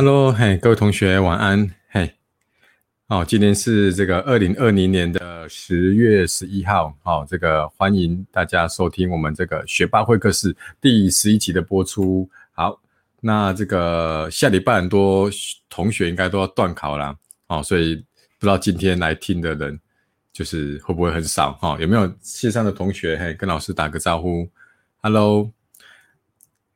Hello，嘿，各位同学晚安，嘿，哦，今天是这个二零二零年的十月十一号，哦，这个欢迎大家收听我们这个学霸会客室第十一集的播出。好，那这个下礼拜很多同学应该都要断考啦，哦，所以不知道今天来听的人就是会不会很少，哈，有没有线上的同学，嘿，跟老师打个招呼，Hello。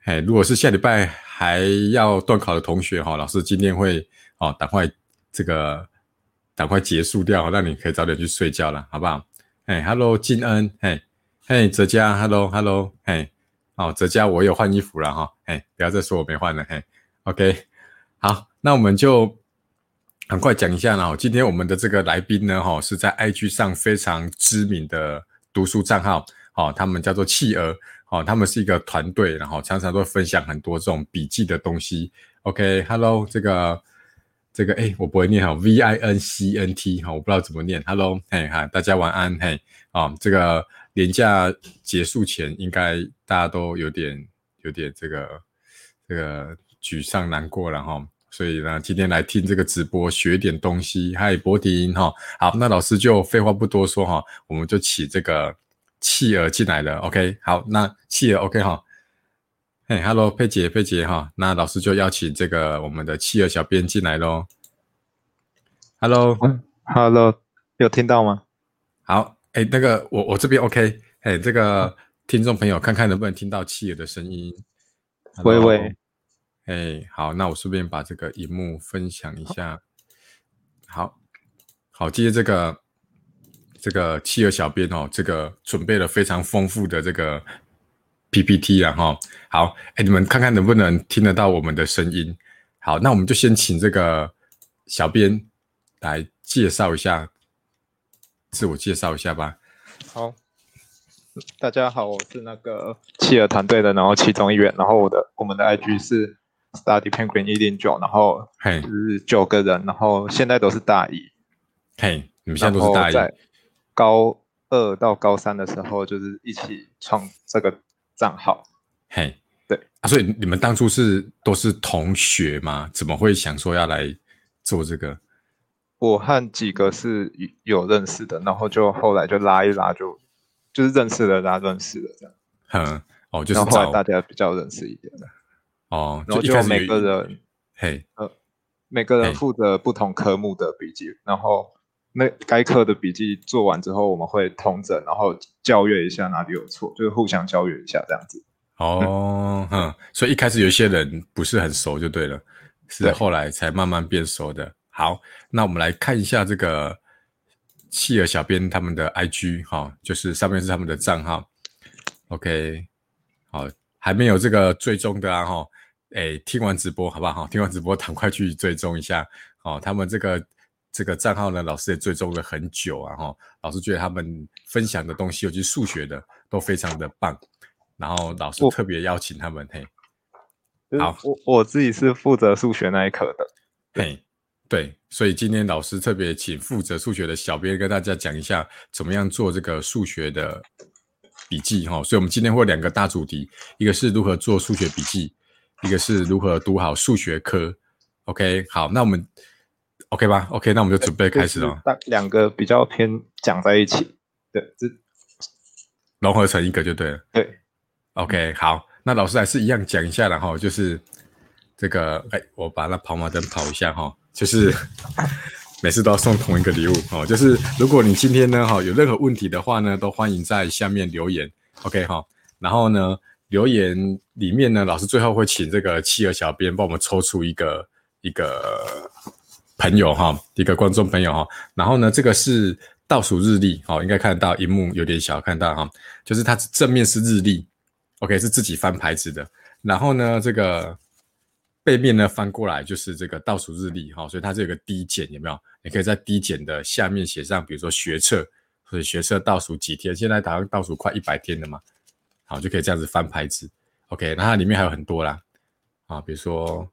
嘿，如果是下礼拜还要断考的同学哈，老师今天会哦，赶快这个赶快结束掉，让你可以早点去睡觉了，好不好？哎，Hello，金恩，嘿，嘿，泽佳，Hello，Hello，嘿，哦，泽佳，我有换衣服了哈，嘿，不要再说我没换了，嘿，OK，好，那我们就很快讲一下呢，今天我们的这个来宾呢，哈，是在 IG 上非常知名的读书账号，哦，他们叫做企鹅。哦，他们是一个团队，然后常常都会分享很多这种笔记的东西。OK，Hello，这个这个哎，我不会念哈，V I N C N T 哈，我不知道怎么念。Hello，嘿哈，大家晚安嘿。啊，这个年假结束前，应该大家都有点有点这个这个沮丧难过了哈。所以呢，今天来听这个直播，学点东西。嗨，博婷哈，好，那老师就废话不多说哈，我们就起这个。企鹅进来了，OK，好，那企鹅 OK 哈，嘿，Hello，佩姐，佩姐哈，那老师就邀请这个我们的企鹅小编进来喽。Hello，Hello，有听到吗？好，哎，那个我我这边 OK，哎，这个听众朋友看看能不能听到企鹅的声音。喂喂，哎，好，那我顺便把这个荧幕分享一下。好，好，接这个。这个企鹅小编哦，这个准备了非常丰富的这个 PPT 啊哈。好，哎，你们看看能不能听得到我们的声音？好，那我们就先请这个小编来介绍一下，自我介绍一下吧。好，大家好，我是那个企鹅团队的，然后其中一员，然后我的我们的 IG 是 Study Penguin 一零九，然后嘿是九个人，然后现在都是大一。嘿，你们现在都是大一。高二到高三的时候，就是一起创这个账号。嘿，对啊，所以你们当初是都是同学吗？怎么会想说要来做这个？我和几个是有认识的，然后就后来就拉一拉，就就是认识的拉认识的这样。嗯，哦，就是后来大家比较认识一点的。哦，然后就每个人，嘿，呃，每个人负责不同科目的笔记，然后。那该课的笔记做完之后，我们会通整，然后校阅一下哪里有错，就是互相校阅一下这样子。哦，哼，所以一开始有一些人不是很熟就对了，是后来才慢慢变熟的。好，那我们来看一下这个企鹅小编他们的 IG 哈，就是上面是他们的账号。OK，好，还没有这个追踪的啊哈，哎，听完直播好不好？听完直播赶快去追踪一下哦，他们这个。这个账号呢，老师也追踪了很久啊，哈，老师觉得他们分享的东西，尤其是数学的，都非常的棒，然后老师特别邀请他们，嘿，好，我我自己是负责数学那一科的，嘿，对，所以今天老师特别请负责数学的小编跟大家讲一下，怎么样做这个数学的笔记，哈，所以我们今天会有两个大主题，一个是如何做数学笔记，一个是如何读好数学科，OK，好，那我们。OK 吧，OK，那我们就准备开始了。两个比较偏讲在一起，对，这融合成一个就对了。对，OK，好，那老师还是一样讲一下，然后就是这个，哎，我把那跑马灯跑一下哈，就是 每次都要送同一个礼物哦，就是如果你今天呢哈有任何问题的话呢，都欢迎在下面留言，OK 哈，然后呢留言里面呢，老师最后会请这个企鹅小编帮我们抽出一个一个。朋友哈，一个观众朋友哈，然后呢，这个是倒数日历，哦，应该看得到，荧幕有点小，看到哈，就是它正面是日历，OK，是自己翻牌子的，然后呢，这个背面呢翻过来就是这个倒数日历，哈，所以它这个低减有没有？你可以在低减的下面写上，比如说学测或者学测倒数几天，现在好像倒数快一百天了嘛，好，就可以这样子翻牌子，OK，那它里面还有很多啦，啊，比如说，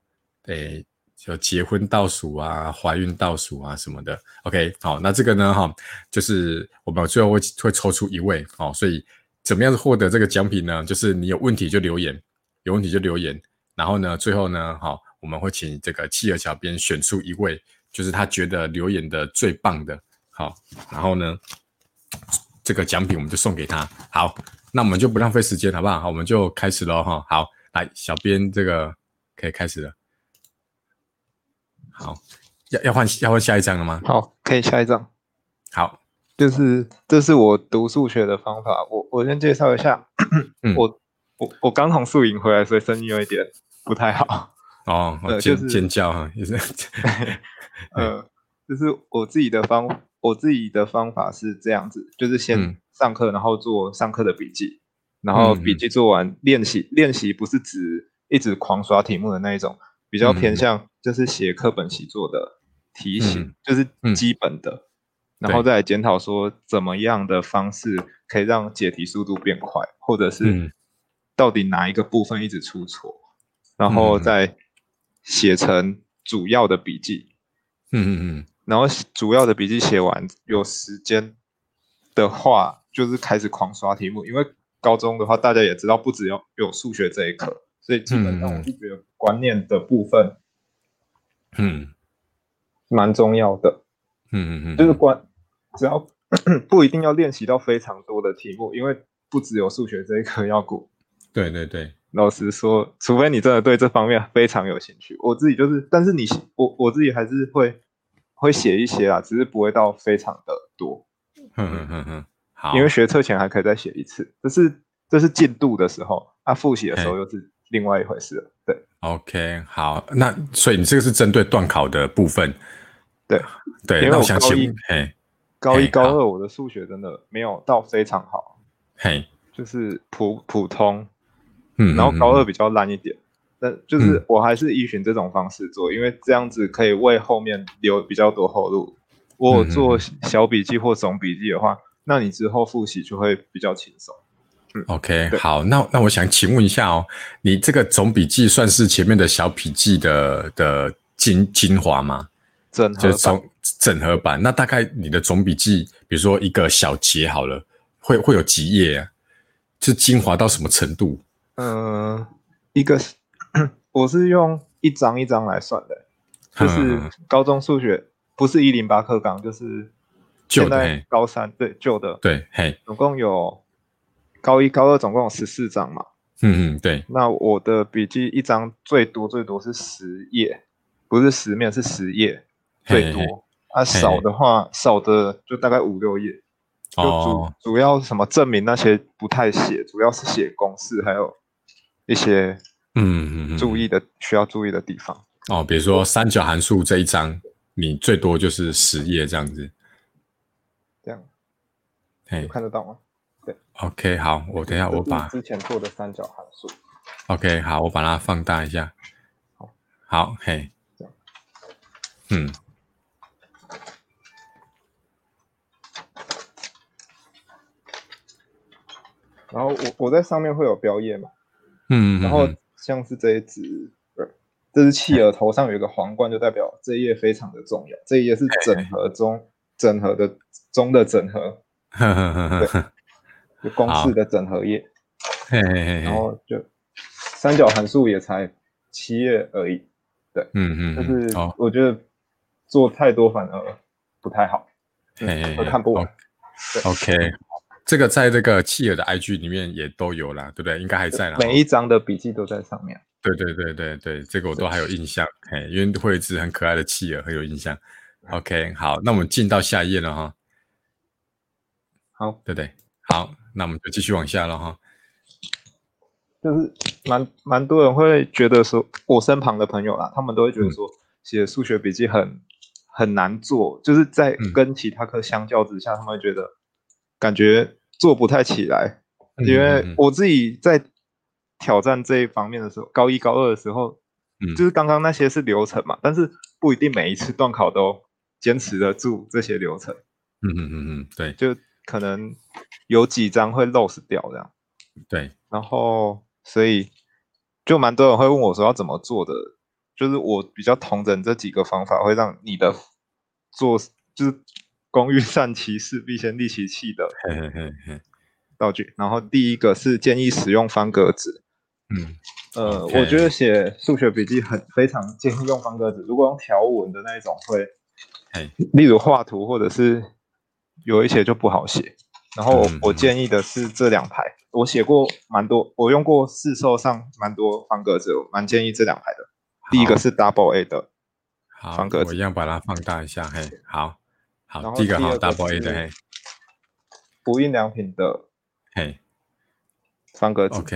诶。就结婚倒数啊，怀孕倒数啊什么的，OK，好，那这个呢，哈，就是我们最后会会抽出一位，好，所以怎么样获得这个奖品呢？就是你有问题就留言，有问题就留言，然后呢，最后呢，好，我们会请这个企鹅小编选出一位，就是他觉得留言的最棒的，好，然后呢，这个奖品我们就送给他。好，那我们就不浪费时间，好不好？好，我们就开始喽，哈。好，来，小编这个可以开始了。好，要要换要换下一张了吗？好，可以下一张。好，就是这是我读数学的方法。我我先介绍一下，我我我刚从宿营回来，所以声音有一点不太好。哦，尖尖叫哈，也是。呃，就是我自己的方，我自己的方法是这样子，就是先上课，然后做上课的笔记，然后笔记做完练习，练习不是指一直狂刷题目的那一种，比较偏向就是写课本习作的题型，就是基本的，然后再检讨说怎么样的方式可以让解题速度变快，或者是到底哪一个部分一直出错，然后再。写成主要的笔记，嗯嗯嗯，然后主要的笔记写完，有时间的话，就是开始狂刷题目。因为高中的话，大家也知道，不只要有数学这一课，所以基本上我就觉得观念的部分，嗯，蛮重要的。嗯嗯嗯，就是关，只要 不一定要练习到非常多的题目，因为不只有数学这一科要过。对对对。老实说，除非你真的对这方面非常有兴趣，我自己就是，但是你我我自己还是会会写一些啊，只是不会到非常的多。嗯嗯嗯嗯，好，因为学测前还可以再写一次，这是这是进度的时候，啊，复习的时候又是另外一回事了。对，OK，好，那所以你这个是针对断考的部分，对对，因为我高一高一高二我的数学真的没有到非常好，嘿，就是普普通。嗯，然后高二比较烂一点，但就是我还是依循这种方式做，因为这样子可以为后面留比较多后路。我做小笔记或总笔记的话，那你之后复习就会比较轻松。嗯，OK，好，那那我想请问一下哦，你这个总笔记算是前面的小笔记的的精精华吗？整合版，整合版。那大概你的总笔记，比如说一个小节好了，会会有几页啊？是精华到什么程度？嗯，一个是我是用一张一张来算的，就是高中数学不是一零八课纲，就是现在高三对旧的对，嘿，总共有高一高二总共有十四张嘛，嗯嗯对，那我的笔记一张最多最多是十页，不是十面是十页最多，啊少的话少的就大概五六页，就主主要什么证明那些不太写，主要是写公式还有。一些嗯注意的需要注意的地方。哦，比如说三角函数这一章，你最多就是十页这样子，这样，嘿，看得到吗？对，OK，好，我等下我把之前做的三角函数，OK，好，我把它放大一下，好，好，嘿，嗯，然后我我在上面会有标页嘛？嗯，然后像是这一只，这只企鹅头上有一个皇冠，就代表这一页非常的重要。这一页是整合中整合的中的整合，对，就公式的整合页。嘿嘿嘿然后就三角函数也才七页而已，对，嗯嗯，就是我觉得做太多反而不太好，会看不完。OK。这个在这个企鹅的 IG 里面也都有啦，对不对？应该还在啦。每一张的笔记都在上面。对对对对对，这个我都还有印象。嘿，因为会一只很可爱的企鹅，很有印象。OK，好，那我们进到下一页了哈。好，对对，好，那我们就继续往下了哈。就是蛮蛮多人会觉得说，我身旁的朋友啦，他们都会觉得说，写数学笔记很很难做，就是在跟其他科相较之下，他们会觉得感觉。做不太起来，因为我自己在挑战这一方面的时候，高一高二的时候，嗯，就是刚刚那些是流程嘛，但是不一定每一次段考都坚持得住这些流程，嗯嗯嗯嗯，对，就可能有几张会 lose 掉这样，对，然后所以就蛮多人会问我说要怎么做的，就是我比较同整这几个方法，会让你的做就是。工欲善其事，必先利其器的 道具。然后第一个是建议使用方格纸，嗯，呃，我觉得写数学笔记很非常建议用方格纸。如果用条纹的那一种会，哎，例如画图或者是有一些就不好写。然后我建议的是这两排，我写过蛮多，我用过市售上蛮多方格子，我蛮建议这两排的。第一个是 Double A 的方格子，我一样把它放大一下，嘿，好，好，第一个好 Double A 的嘿，无印良品的嘿。方格子，OK，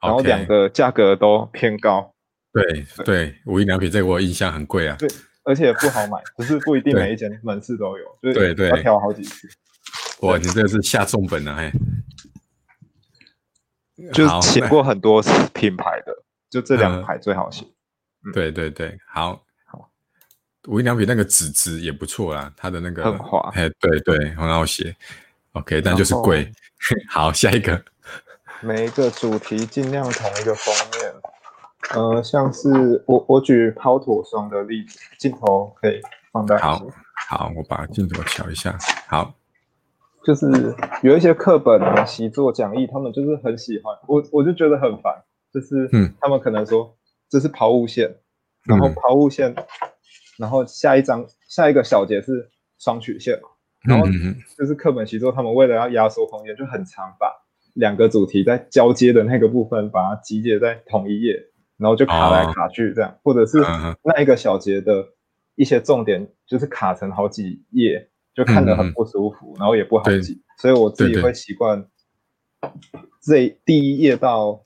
然后两个价格都偏高，对。对，无印良品这个我印象很贵啊，对，而且不好买，只是不一定每一间门市都有，对对，要挑好几次。哇，你这个是下重本了，嘿，就写过很多品牌的，就这两排最好写。对对对，好，好，无印良品那个纸质也不错啦，它的那个很滑，哎，对对，很好写。OK，但就是贵。好，下一个，每一个主题尽量同一个封面。呃，像是我我举抛妥双的例子，镜头可以放大。好，好，我把镜头调一下。好。就是有一些课本啊、习作、讲义，他们就是很喜欢我，我就觉得很烦。就是，嗯，他们可能说这是抛物线，然后抛物线，然后下一章下一个小节是双曲线，然后就是课本习作，他们为了要压缩空间，就很长，把两个主题在交接的那个部分把它集结在同一页，然后就卡来卡去这样，或者是那一个小节的一些重点就是卡成好几页。就看得很不舒服，然后也不好记，所以我自己会习惯这第一页到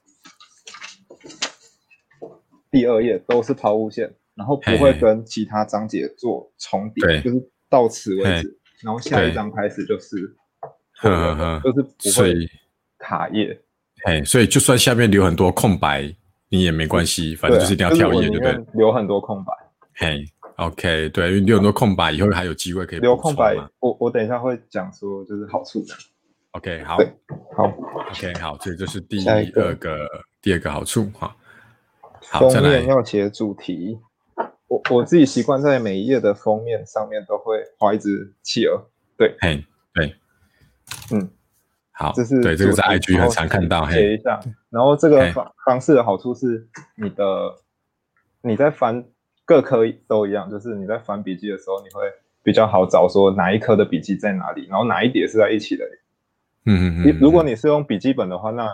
第二页都是抛物线，然后不会跟其他章节做重叠，就是到此为止，然后下一章开始就是，呵呵呵就是不会卡页。哎，所以就算下面留很多空白，你也没关系，反正就是一定要跳页，对不对？留很多空白。嘿。OK，对，因为留很多空白，以后还有机会可以留空白。我我等一下会讲说就是好处的。OK，好，好，OK，好，这就是第二个第二个好处哈。封面要写主题，我我自己习惯在每一页的封面上面都会画一只企鹅。对，嘿，对，嗯，好，这是对，这个在 IG 很常看到。写一下，然后这个方方式的好处是，你的你在翻。各科都一样，就是你在翻笔记的时候，你会比较好找说哪一科的笔记在哪里，然后哪一叠是在一起的。嗯嗯嗯。如果你是用笔记本的话，那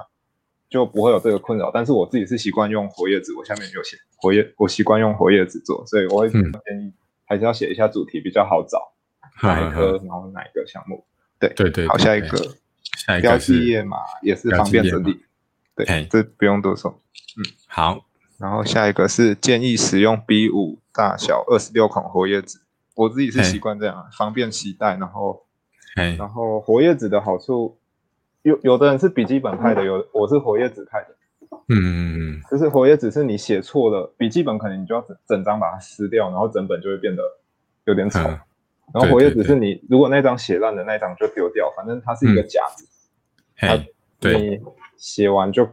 就不会有这个困扰。但是我自己是习惯用活页纸，我下面有写活页，我习惯用活页纸做，所以我会建议还是要写一下主题比较好找哪一科，然后哪一个项目。对对对。好，下一个，下一个标记页码也是方便整理。对，这不用多说。嗯，好。然后下一个是建议使用 B 五大小二十六孔活页纸，我自己是习惯这样，方便携带。然后，然后活页纸的好处，有有的人是笔记本派的，有我是活页纸派的。嗯嗯嗯，就是活页纸是你写错了，笔记本可能你就要整整张把它撕掉，然后整本就会变得有点丑。然后活页纸是你如果那张写烂的那张就丢掉，反正它是一个夹子，它你写完就。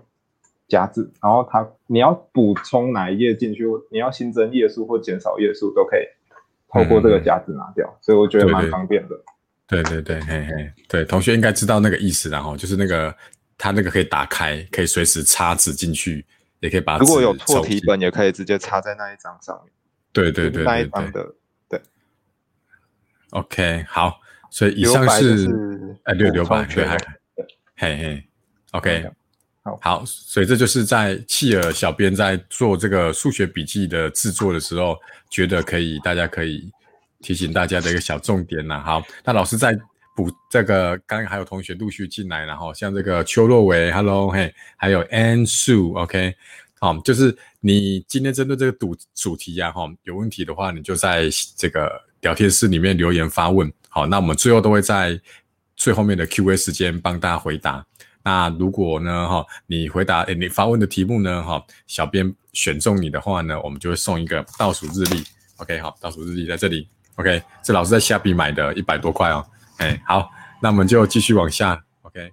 夹子，然后它你要补充哪一页进去，你要新增页数或减少页数都可以透过这个夹子拿掉，所以我觉得蛮方便的。对对对，嘿嘿，对，同学应该知道那个意思然后就是那个它那个可以打开，可以随时插纸进去，也可以把如果有错题本也可以直接插在那一张上面。对对对，那一张的对。OK，好，所以以上是哎六六八对，嘿嘿，OK。好，所以这就是在契尔小编在做这个数学笔记的制作的时候，觉得可以，大家可以提醒大家的一个小重点呐。好，那老师在补这个，刚刚还有同学陆续进来，然后像这个邱若维，Hello，嘿，还有 An Su，OK，好，就是你今天针对这个主主题呀，哈，有问题的话，你就在这个聊天室里面留言发问。好，那我们最后都会在最后面的 Q&A 时间帮大家回答。那如果呢，哈，你回答诶，你发问的题目呢，哈，小编选中你的话呢，我们就会送一个倒数日历，OK，好，倒数日历在这里，OK，这老师在虾皮买的，一百多块哦，哎，好，那我们就继续往下，OK，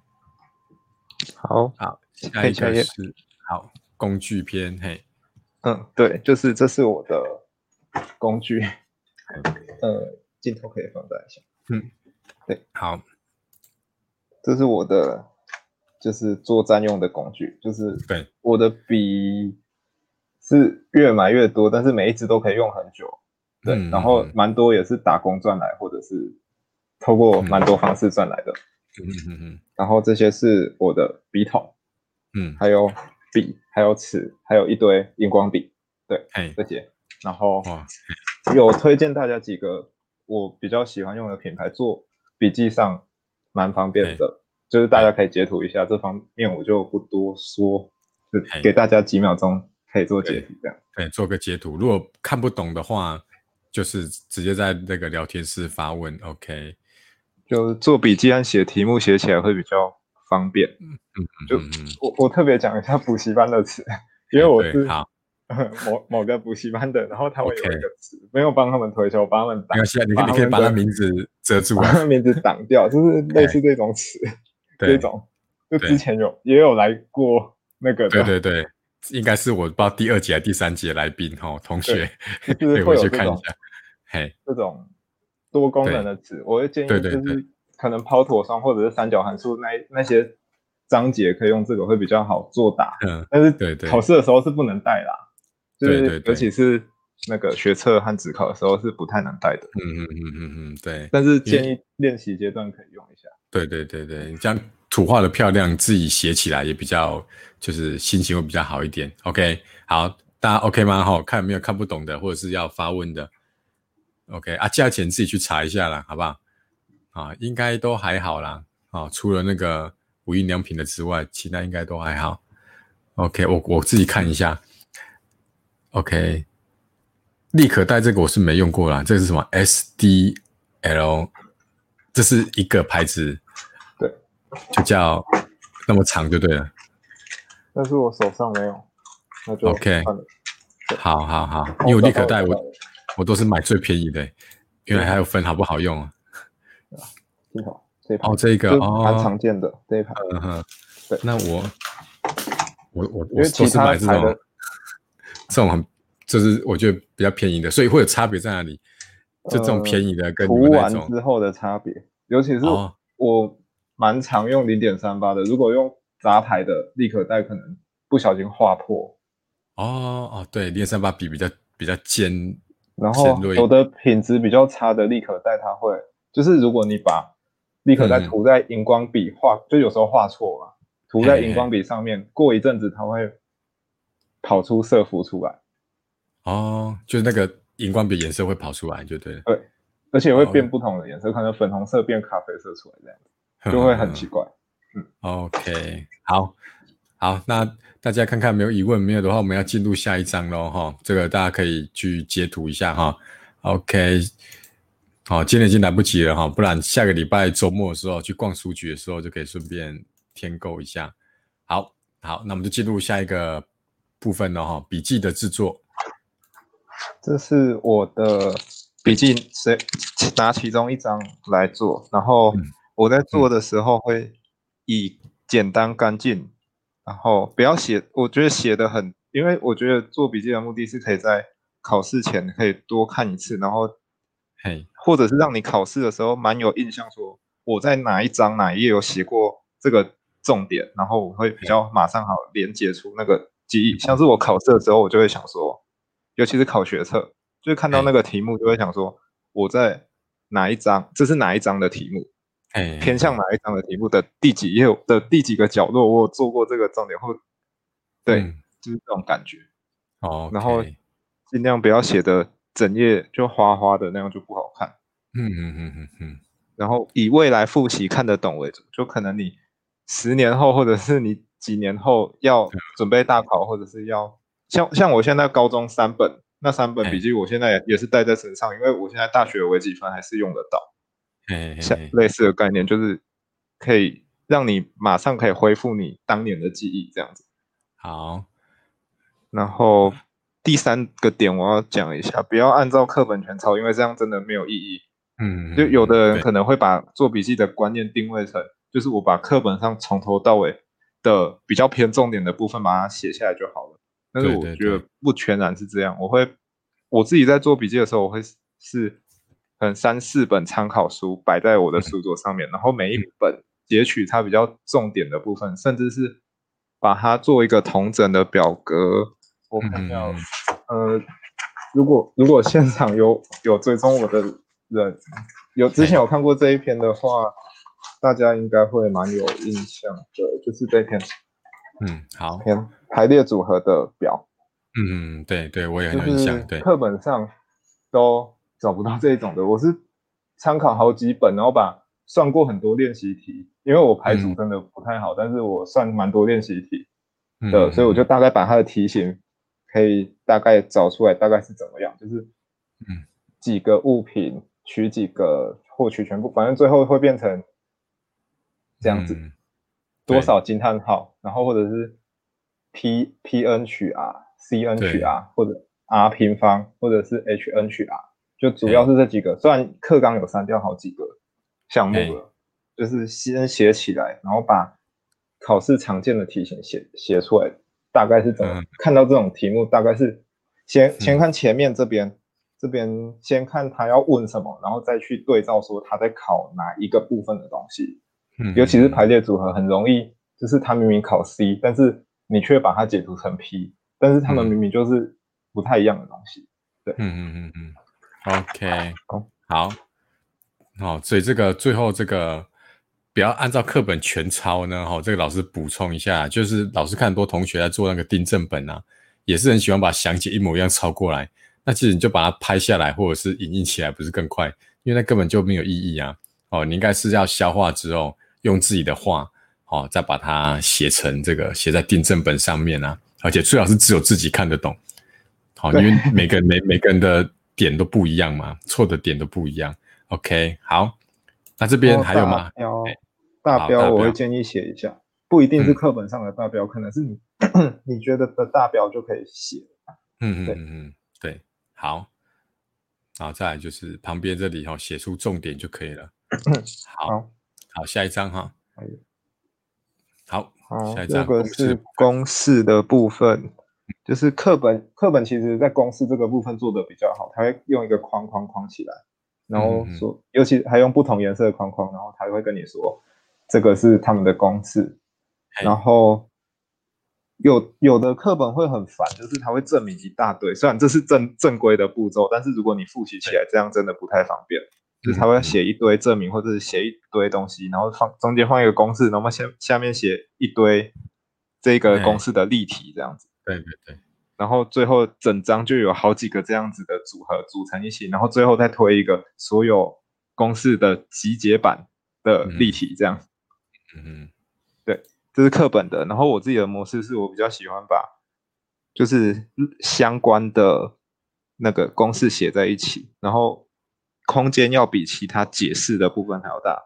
好，好，下一个是好工具篇，嘿，嗯，对，就是这是我的工具，呃，镜头可以放大一下，嗯，对，好，这是我的。就是做占用的工具，就是对我的笔是越买越多，但是每一支都可以用很久。对，然后蛮多也是打工赚来，或者是透过蛮多方式赚来的。嗯嗯嗯。然后这些是我的笔筒，嗯，还有笔，还有尺，还有一堆荧光笔。对，这些。然后有推荐大家几个我比较喜欢用的品牌，做笔记上蛮方便的，就是大家可以截图一下。这方面我就不多说，就给大家几秒钟可以做截图这样。对，做个截图。如果看不懂的话。就是直接在那个聊天室发问，OK，就做笔记和写题目写起来会比较方便。嗯嗯，就我我特别讲一下补习班的词，因为我是 某某个补习班的，然后他会有一个词没有帮他们推销，帮他们挡。没关系，你你可以把他名字遮住，把他名字挡掉，就是 类似这种词，这种就之前有也有来过那个，对对对。应该是我不知道第二节还是第三节来宾哈，同学可以回去看一下。嘿，这种多功能的词，我会建议就是可能抛妥双或者是三角函数那那些章节可以用这个会比较好作答。嗯，但是对对，考试的时候是不能带啦。对对，尤其是那个学测和职考的时候是不太能带的。嗯嗯嗯嗯嗯，对。但是建议练习阶段可以用一下。对对对对，这样。图画的漂亮，自己写起来也比较，就是心情会比较好一点。OK，好，大家 OK 吗？哈，看有没有看不懂的，或者是要发问的。OK，啊，价钱自己去查一下啦，好不好？啊，应该都还好啦。啊，除了那个无印良品的之外，其他应该都还好。OK，我我自己看一下。OK，立可带这个我是没用过啦，这是什么？SDL，这是一个牌子。对。就叫那么长就对了，但是我手上没有，那就 OK。好好好，因为我立可带我我都是买最便宜的，因为还有分好不好用。啊？挺好，这一哦这个哦。蛮常见的这一排，嗯哼，对，那我我我我都是买这种这种很就是我觉得比较便宜的，所以会有差别在哪里？就这种便宜的跟涂完之后的差别，尤其是我。蛮常用零点三八的，如果用杂牌的立可带，可能不小心划破。哦哦，对，零点三八笔比较比较尖，然后有的品质比较差的立可带，它会就是如果你把立可带涂在荧光笔画，就有时候画错嘛，涂在荧光笔上面，过一阵子它会跑出色服出来。哦，就是那个荧光笔颜色会跑出来，就对。对，而且会变不同的颜色，可能粉红色变咖啡色出来这样子。就会很奇怪，嗯，OK，好，好，那大家看看没有疑问，没有的话，我们要进入下一章喽，哈，这个大家可以去截图一下哈，OK，好，今天已经来不及了哈，不然下个礼拜周末的时候去逛书局的时候就可以顺便添购一下，好，好，那我们就进入下一个部分了哈，笔记的制作，这是我的笔记，谁拿其中一张来做，然后。我在做的时候会以简单干净，然后不要写。我觉得写的很，因为我觉得做笔记的目的是可以在考试前可以多看一次，然后，嘿，或者是让你考试的时候蛮有印象，说我在哪一章哪一页有写过这个重点，然后我会比较马上好连接出那个记忆。像是我考试的时候，我就会想说，尤其是考学测，就是看到那个题目就会想说我在哪一章，这是哪一章的题目。偏向哪一章的题目的第几页的第几个角落，我有做过这个重点，或对，就是这种感觉。哦，然后尽量不要写的整页就花花的那样就不好看。嗯嗯嗯嗯嗯。然后以未来复习看得懂为主，就可能你十年后或者是你几年后要准备大考，或者是要像像我现在高中三本那三本笔记，我现在也也是带在身上，因为我现在大学微积分还是用得到。像类似的概念，就是可以让你马上可以恢复你当年的记忆，这样子。好，然后第三个点我要讲一下，不要按照课本全抄，因为这样真的没有意义。嗯，就有的人可能会把做笔记的观念定位成，就是我把课本上从头到尾的比较偏重点的部分把它写下来就好了。但是我觉得不全然是这样，我会我自己在做笔记的时候，我会是。能三四本参考书摆在我的书桌上面，然后每一本截取它比较重点的部分，甚至是把它做一个同整的表格，我看一下，呃，如果如果现场有有追踪我的人，有之前有看过这一篇的话，大家应该会蛮有印象的，就是这篇，嗯，好，篇排列组合的表，嗯，对对，我也很有印象，对，课本上都找不到这种的，我是参考好几本，然后把算过很多练习题，因为我排组真的不太好，但是我算蛮多练习题的，所以我就大概把它的题型可以大概找出来，大概是怎么样，就是嗯。几个物品取几个获取全部，反正最后会变成这样子，多少惊叹号，然后或者是 P P N 取 R C N 取 R 或者 R 平方或者是 H N 取 R，就主要是这几个，虽然课纲有删掉好几个。项目了，就是先写起来，然后把考试常见的题型写写出来，大概是怎么看到这种题目？大概是先先看前面这边，这边先看他要问什么，然后再去对照说他在考哪一个部分的东西。嗯，尤其是排列组合很容易，就是他明明考 C，但是你却把它解读成 P，但是他们明明就是不太一样的东西。对，嗯嗯嗯嗯，OK，好。好，所以这个最后这个不要按照课本全抄呢。哈，这个老师补充一下，就是老师看很多同学在做那个订正本啊，也是很喜欢把详解一模一样抄过来。那其实你就把它拍下来，或者是影印起来，不是更快？因为那根本就没有意义啊。哦，你应该是要消化之后，用自己的话，哦，再把它写成这个写在订正本上面啊。而且最好是只有自己看得懂。好，因为每个人每每个人的点都不一样嘛，错的点都不一样。OK，好，那这边还有吗？大标我会建议写一下，不一定是课本上的大标，可能是你 你觉得的大标就可以写。嗯嗯嗯嗯，对，好，然后再来就是旁边这里哈，写出重点就可以了。好，好，下一张哈。好，下一张。这个是公式的部分，就是课本课本其实在公式这个部分做的比较好，它会用一个框框框起来。然后说，尤其还用不同颜色的框框，然后他会跟你说，这个是他们的公式。然后有有的课本会很烦，就是它会证明一大堆，虽然这是正正规的步骤，但是如果你复习起来，这样真的不太方便。就是他会写一堆证明，或者是写一堆东西，然后放中间放一个公式，然后下下面写一堆这个公式的例题，这样子。对对对。然后最后整张就有好几个这样子的组合组成一起，然后最后再推一个所有公式的集结版的例题，这样。嗯，对，这是课本的。然后我自己的模式是我比较喜欢把就是相关的那个公式写在一起，然后空间要比其他解释的部分还要大。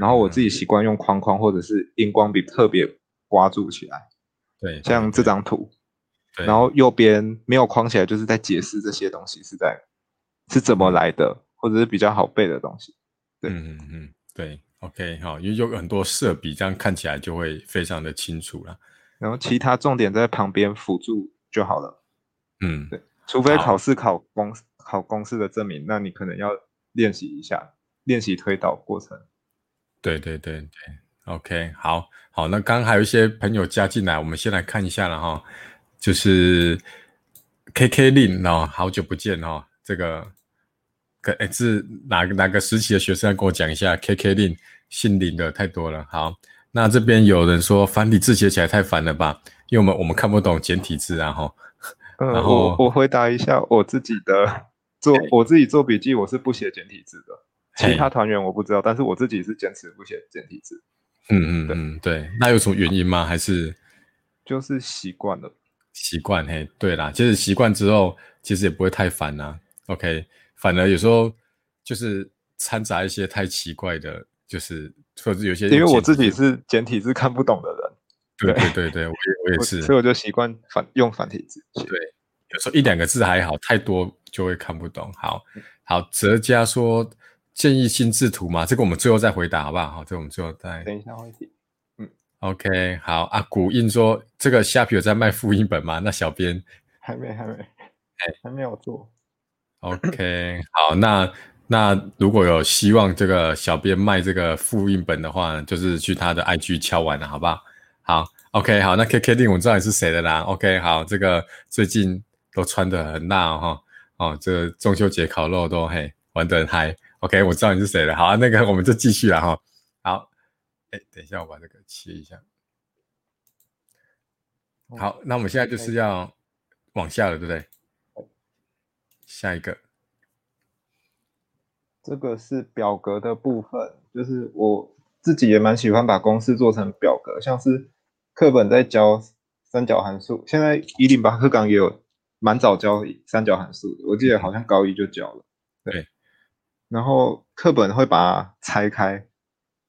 然后我自己习惯用框框或者是荧光笔特别刮住起来。对，像这张图。然后右边没有框起来，就是在解释这些东西是在是怎么来的，或者是比较好背的东西。对，嗯嗯嗯，对，OK，好，因为有很多色笔，这样看起来就会非常的清楚了。然后其他重点在旁边辅助就好了。嗯，对，除非考试考公考公式的证明，那你可能要练习一下，练习推导过程。对对对对，OK，好好，那刚刚还有一些朋友加进来，我们先来看一下了哈。就是 K K 令哦，好久不见哦，这个，哎，是哪个哪个时期的学生跟我讲一下 K K 令姓林的太多了。好，那这边有人说繁体字写起来太烦了吧？因为我们我们看不懂简体字啊，哈。然后我回答一下我自己的做我自己做笔记，我是不写简体字的。其他团员我不知道，但是我自己是坚持不写简体字。嗯嗯嗯，对。那有什么原因吗？还是就是习惯了。习惯嘿，对啦，其实习惯之后，其实也不会太烦呐。OK，反而有时候就是掺杂一些太奇怪的，就是或者有些因为我自己是简体字看不懂的人，对对对对，我也我也是，所以我就习惯反用繁体字。对，有时候一两个字还好，太多就会看不懂。好好，哲家说建议心智图嘛，这个我们最后再回答好不好？好，这我们最后再等一下问题。OK，好啊。古印说这个虾皮有在卖复印本吗？那小编还没，还没，哎，还没有做。OK，好，那那如果有希望这个小编卖这个复印本的话，就是去他的 IG 敲完了，好不好？好 OK，好，那 KK 定我知道你是谁的啦。OK，好，这个最近都穿的很辣哈，哦，这中秋节烤肉都嘿玩得很嗨。OK，我知道你是谁了。好，那个我们就继续了哈。好，哎，等一下我把这个切一下。好，那我们现在就是要往下了，对不对？下一个，这个是表格的部分，就是我自己也蛮喜欢把公式做成表格，像是。课本在教三角函数，现在一零八课纲也有蛮早教三角函数的，我记得好像高一就教了。对，然后课本会把它拆开，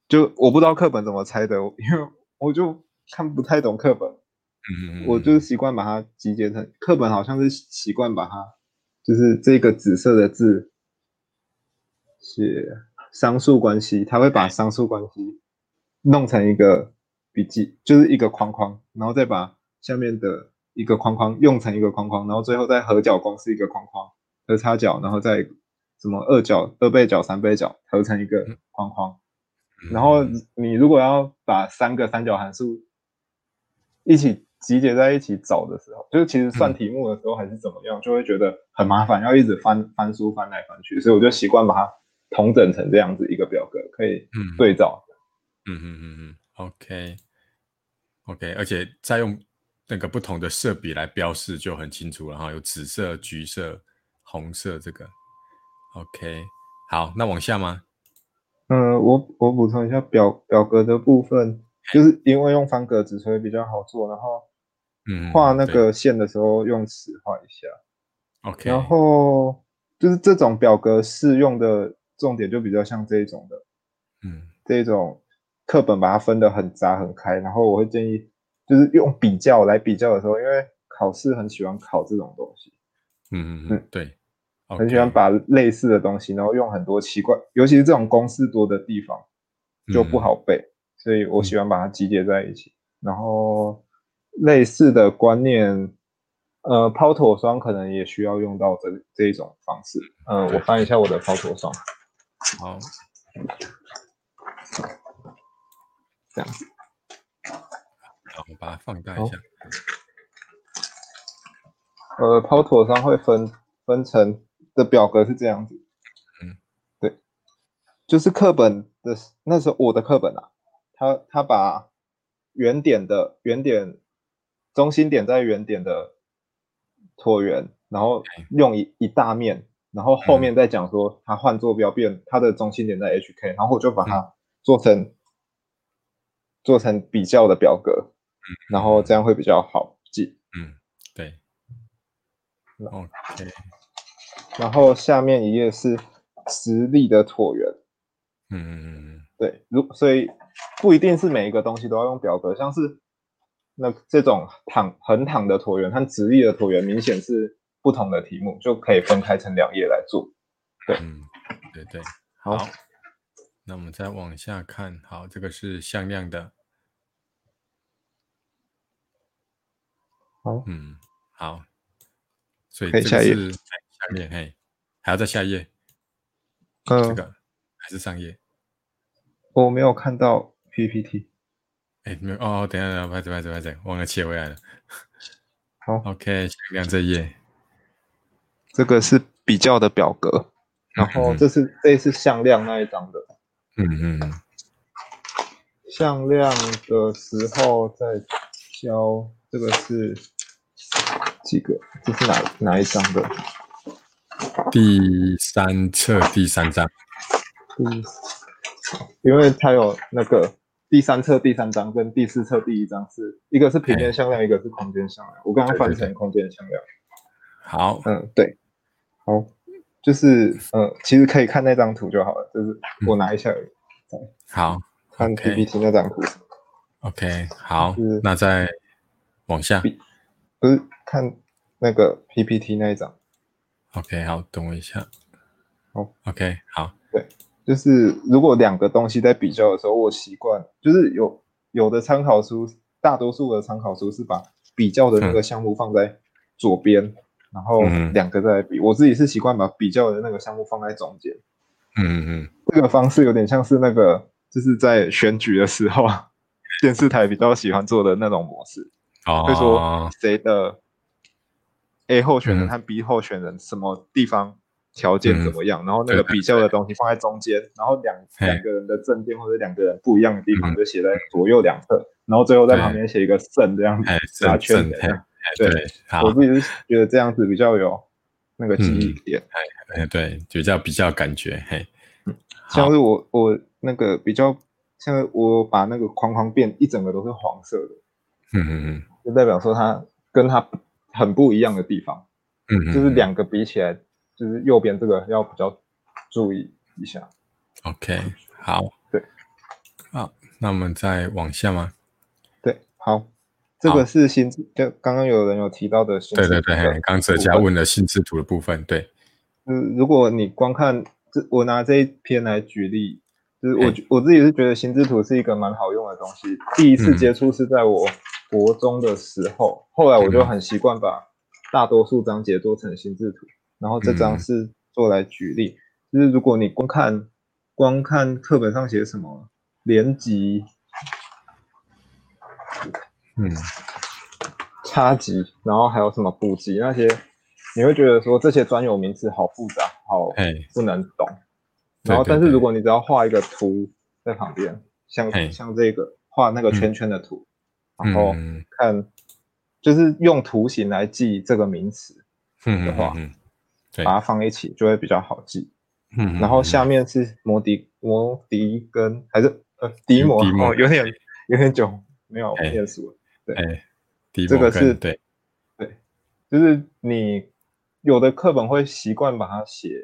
就我不知道课本怎么拆的，因为我就看不太懂课本。嗯嗯我就习惯把它集结成课本，好像是习惯把它就是这个紫色的字写商数关系，他会把商数关系弄成一个。笔记就是一个框框，然后再把下面的一个框框用成一个框框，然后最后再合角公式一个框框，和差角，然后再什么二角、二倍角、三倍角合成一个框框。然后你如果要把三个三角函数一起集结在一起找的时候，就是其实算题目的时候还是怎么样，就会觉得很麻烦，要一直翻翻书翻来翻去，所以我就习惯把它统整成这样子一个表格，可以对照。嗯嗯嗯嗯，OK。OK，而且再用那个不同的色笔来标示就很清楚了哈，有紫色、橘色、红色这个。OK，好，那往下吗？嗯，我我补充一下表表格的部分，就是因为用方格纸所以比较好做，然后嗯画那个线的时候用尺画一下。OK，然后就是这种表格适用的重点就比较像这一种的，嗯，这种。课本把它分得很杂很开，然后我会建议，就是用比较来比较的时候，因为考试很喜欢考这种东西，嗯嗯嗯，对，很喜欢把类似的东西，然后用很多奇怪，尤其是这种公式多的地方就不好背，所以我喜欢把它集结在一起。然后类似的观念，呃，抛妥双可能也需要用到这这一种方式。嗯，我翻一下我的抛妥双，好。这样子，好，我把它放大一下。呃，抛妥上会分分成的表格是这样子。嗯，对，就是课本的那时候我的课本啊，他他把原点的原点中心点在原点的椭圆，然后用一一大面，然后后面再讲说它换坐标变它的中心点在 HK，然后我就把它做成。做成比较的表格，嗯，然后这样会比较好记，嗯，对，OK，然后下面一页是实例的椭圆，嗯嗯嗯，对，如所以不一定是每一个东西都要用表格，像是那这种躺横躺的椭圆和直立的椭圆，明显是不同的题目，就可以分开成两页来做，对，嗯，对对，好。那我们再往下看，好，这个是向量的，好，嗯，好，所以这个是在下面，嘿，还要再下一页，嗯，这个还是上页，我没有看到 PPT，哎，没有，哦，等下，等下，拍着拍着拍着，忘了切回来了，好，OK，向量这页，这个是比较的表格，然后这是这是向量那一张的。嗯嗯，向量的时候在教这个是几个？这是哪哪一章的？第三册第三章。嗯，因为它有那个第三册第三章跟第四册第一章，是一个是平面向量，一个是空间向量。我刚刚翻成空间向量。好，嗯，对，好。就是嗯，其实可以看那张图就好了。就是我拿一下，好，看 PPT 那张图。OK，好，那再往下，不是看那个 PPT 那一张。OK，好，等我一下。好，OK，好，对，就是如果两个东西在比较的时候，我习惯就是有有的参考书，大多数的参考书是把比较的那个项目放在左边。然后两个在比，我自己是习惯把比较的那个项目放在中间。嗯嗯，这个方式有点像是那个，就是在选举的时候，电视台比较喜欢做的那种模式，哦，会说谁的 A 候选人和 B 候选人什么地方条件怎么样，然后那个比较的东西放在中间，然后两两个人的证件或者两个人不一样的地方就写在左右两侧，然后最后在旁边写一个胜这样子打圈的。对，我自己是觉得这样子比较有那个记忆点。哎，对，比较比较感觉，嘿，像是我我那个比较。像我把那个框框变一整个都是黄色的，嗯嗯嗯，就代表说它跟它很不一样的地方，嗯，就是两个比起来，就是右边这个要比较注意一下。OK，好，对，好，那我们再往下吗？对，好，这个是心智，就刚刚有人有提到的心对对对，刚哲家问的心智图的部分，对，嗯，如果你光看这，我拿这一篇来举例。就是我我自己是觉得心智图是一个蛮好用的东西。第一次接触是在我国中的时候，后来我就很习惯把大多数章节做成心智图。然后这张是做来举例，就是如果你光看光看课本上写什么连级，嗯，差级，然后还有什么补级那些，你会觉得说这些专有名词好复杂，好不能懂。然后，但是如果你只要画一个图在旁边，像像这个画那个圈圈的图，然后看就是用图形来记这个名词的话，把它放一起就会比较好记。嗯，然后下面是摩迪摩迪跟还是呃迪摩哦，有点有点久没有念书了。对，这个是对对，就是你有的课本会习惯把它写。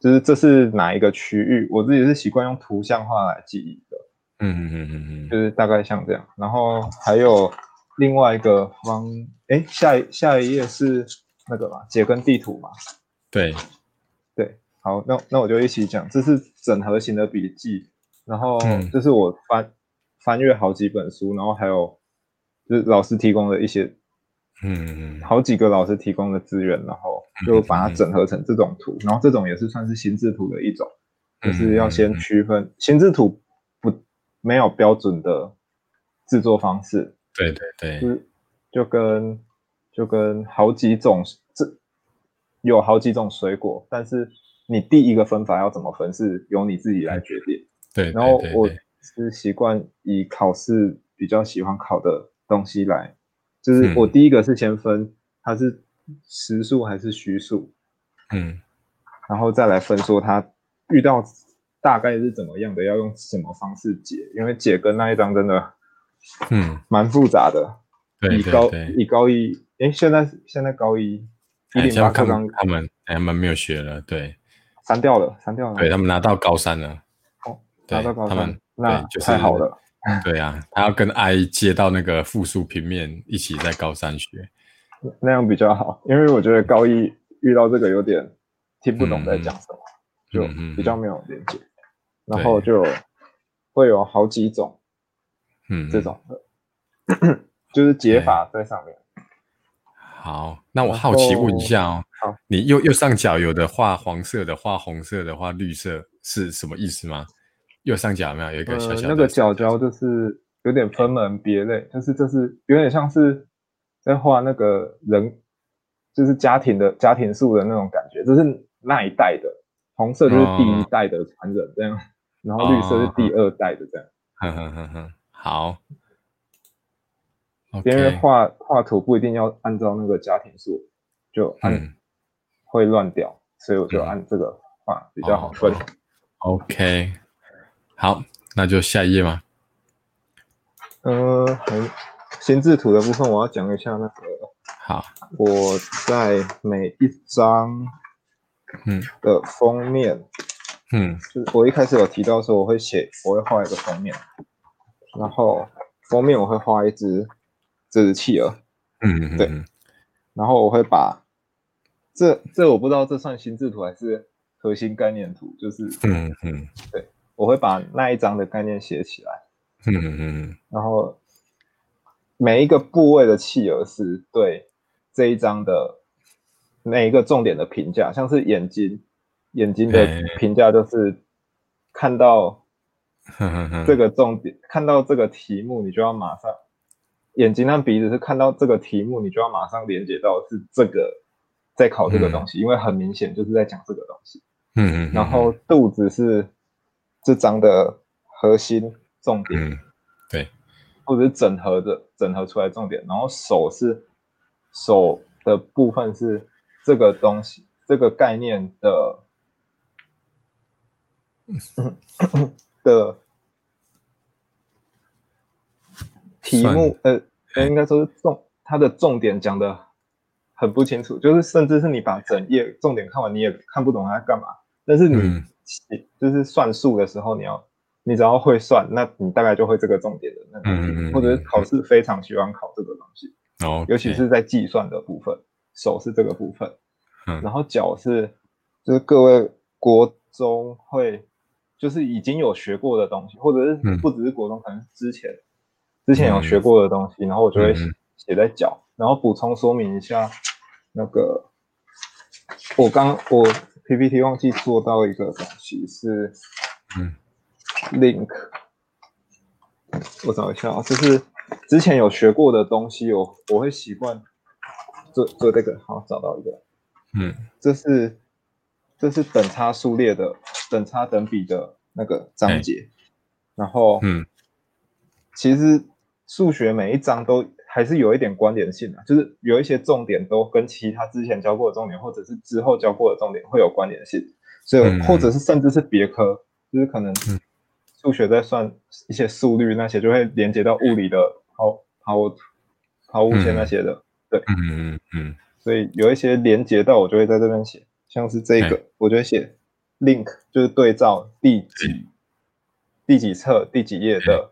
就是这是哪一个区域？我自己是习惯用图像化来记忆的。嗯嗯嗯嗯嗯，就是大概像这样。然后还有另外一个方，哎，下一下一页是那个嘛，解根地图嘛。对对，好，那那我就一起讲。这是整合型的笔记，然后这是我翻翻阅好几本书，然后还有就是老师提供的一些。嗯，好几个老师提供的资源，然后就把它整合成这种图，然后这种也是算是心智图的一种，就是要先区分心智图不没有标准的制作方式，对对对，就就跟就跟好几种这有好几种水果，但是你第一个分法要怎么分是由你自己来决定，对，然后我。是习惯以考试比较喜欢考的东西来。就是我第一个是先分它是实数还是虚数，嗯，然后再来分说它遇到大概是怎么样的，要用什么方式解，因为解跟那一张真的，嗯，蛮复杂的。以高以高一，哎，现在现在高一一零八课纲他们他们没有学了，对，删掉了，删掉了，对他们拿到高三了，哦，拿到高三，那就太好了。对啊，他要跟 i 接到那个复数平面一起在高三学，那样比较好，因为我觉得高一遇到这个有点听不懂在讲什么，就比较没有连接，然后就会有好几种，嗯，这种的，就是解法在上面。好，那我好奇问一下哦，好，你右右上角有的画黄色的，画红色的，画绿色是什么意思吗？右上角有没有有一个小小的？那个角角就是有点分门别类，就是这是有点像是在画那个人，就是家庭的家庭树的那种感觉。这是那一代的，红色就是第一代的传人这样，然后绿色是第二代的这样。哼哼哼哼，好。因为画画图不一定要按照那个家庭树，就按会乱掉，所以我就按这个画比较好分。OK。好，那就下一页嘛？呃，心智图的部分，我要讲一下那个。好，我在每一张嗯的封面，嗯，就是我一开始有提到说我会写，我会画一个封面，然后封面我会画一只这只企鹅，嗯嗯对，然后我会把这这我不知道这算心智图还是核心概念图，就是嗯嗯。对。我会把那一张的概念写起来，嗯嗯嗯，然后每一个部位的企鹅是对这一张的每一个重点的评价，像是眼睛，眼睛的评价就是看到这个重点，看到这个题目，你就要马上眼睛和鼻子是看到这个题目，你就要马上连接到是这个在考这个东西，因为很明显就是在讲这个东西。嗯嗯。然后肚子是这张的核心重点，对，或者是整合的整合出来重点。然后手是手的部分是这个东西这个概念的。的题目，呃，应该说是重，它的重点讲的很不清楚，就是甚至是你把整页重点看完，你也看不懂它在干嘛。但是你就是算数的时候，你要你只要会算，那你大概就会这个重点的那个，或者是考试非常喜欢考这个东西，哦，尤其是在计算的部分，手是这个部分，嗯，然后脚是就是各位国中会。就是已经有学过的东西，或者是不只是国中，可能是之前之前有学过的东西，然后我就会写在脚，然后补充说明一下那个我刚我 PPT 忘记做到一个东西是嗯。link，我找一下啊，就是之前有学过的东西，我我会习惯做做这个，好找到一个，嗯，这是。这是等差数列的等差等比的那个章节，然后，嗯，其实数学每一章都还是有一点关联性的，就是有一些重点都跟其他之前教过的重点，或者是之后教过的重点会有关联性，所以或者是甚至是别科，就是可能数学在算一些速率那些，就会连接到物理的抛抛抛物线那些的，对，嗯嗯嗯，所以有一些连接到，我就会在这边写。像是这个，我觉得写 link 就是对照第几第几册第几页的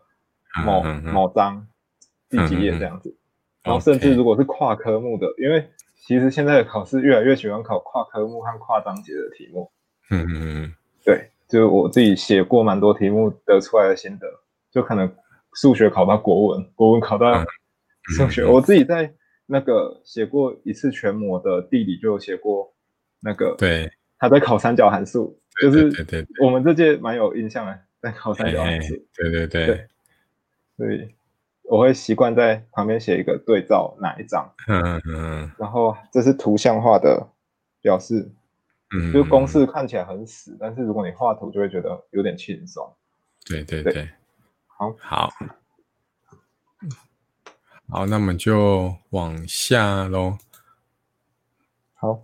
某某章第几页这样子，然后甚至如果是跨科目的，因为其实现在的考试越来越喜欢考跨科目和跨章节的题目。嗯嗯嗯，对，就是我自己写过蛮多题目得出来的心得，就可能数学考到国文，国文考到数学，我自己在那个写过一次全模的地理就有写过。那个对，他在考三角函数，就是对对，我们这届蛮有印象的，在考三角函数。对对对，所以我会习惯在旁边写一个对照哪一张，嗯嗯嗯，然后这是图像化的表示，嗯，就公式看起来很死，但是如果你画图就会觉得有点轻松。对对对，好，好，好，那么就往下喽。好。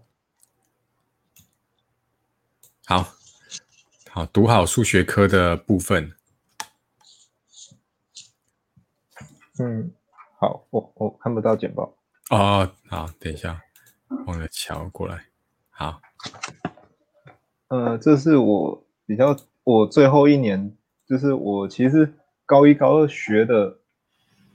好好读好数学科的部分。嗯，好，我我看不到简报。哦，好，等一下，忘了桥过来。好，呃，这是我比较我最后一年，就是我其实高一高二学的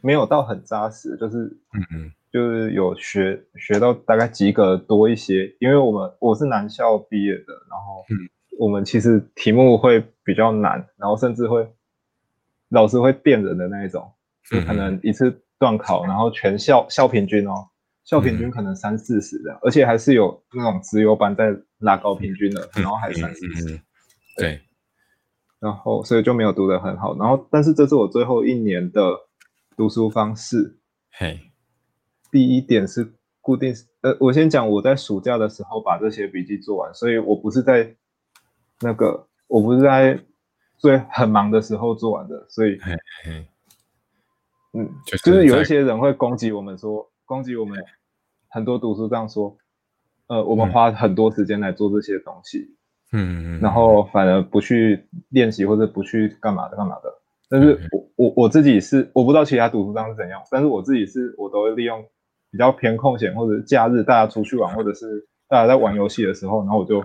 没有到很扎实，就是嗯嗯，就是有学学到大概及格多一些，因为我们我是男校毕业的，然后嗯。我们其实题目会比较难，然后甚至会老师会变人的那一种，就可能一次断考，然后全校校平均哦，校平均可能三四十的，而且还是有那种直优班在拉高平均的，然后还三四十，对，然后所以就没有读得很好，然后但是这是我最后一年的读书方式，嘿，第一点是固定，呃，我先讲我在暑假的时候把这些笔记做完，所以我不是在。那个我不是在最很忙的时候做完的，所以，嗯，就是有一些人会攻击我们说，攻击我们很多读书这样说，呃，我们花很多时间来做这些东西，嗯，然后反而不去练习或者不去干嘛的干嘛的，但是我我我自己是我不知道其他读书章是怎样，但是我自己是我都会利用比较偏空闲或者假日大家出去玩或者是大家在玩游戏的时候，然后我就。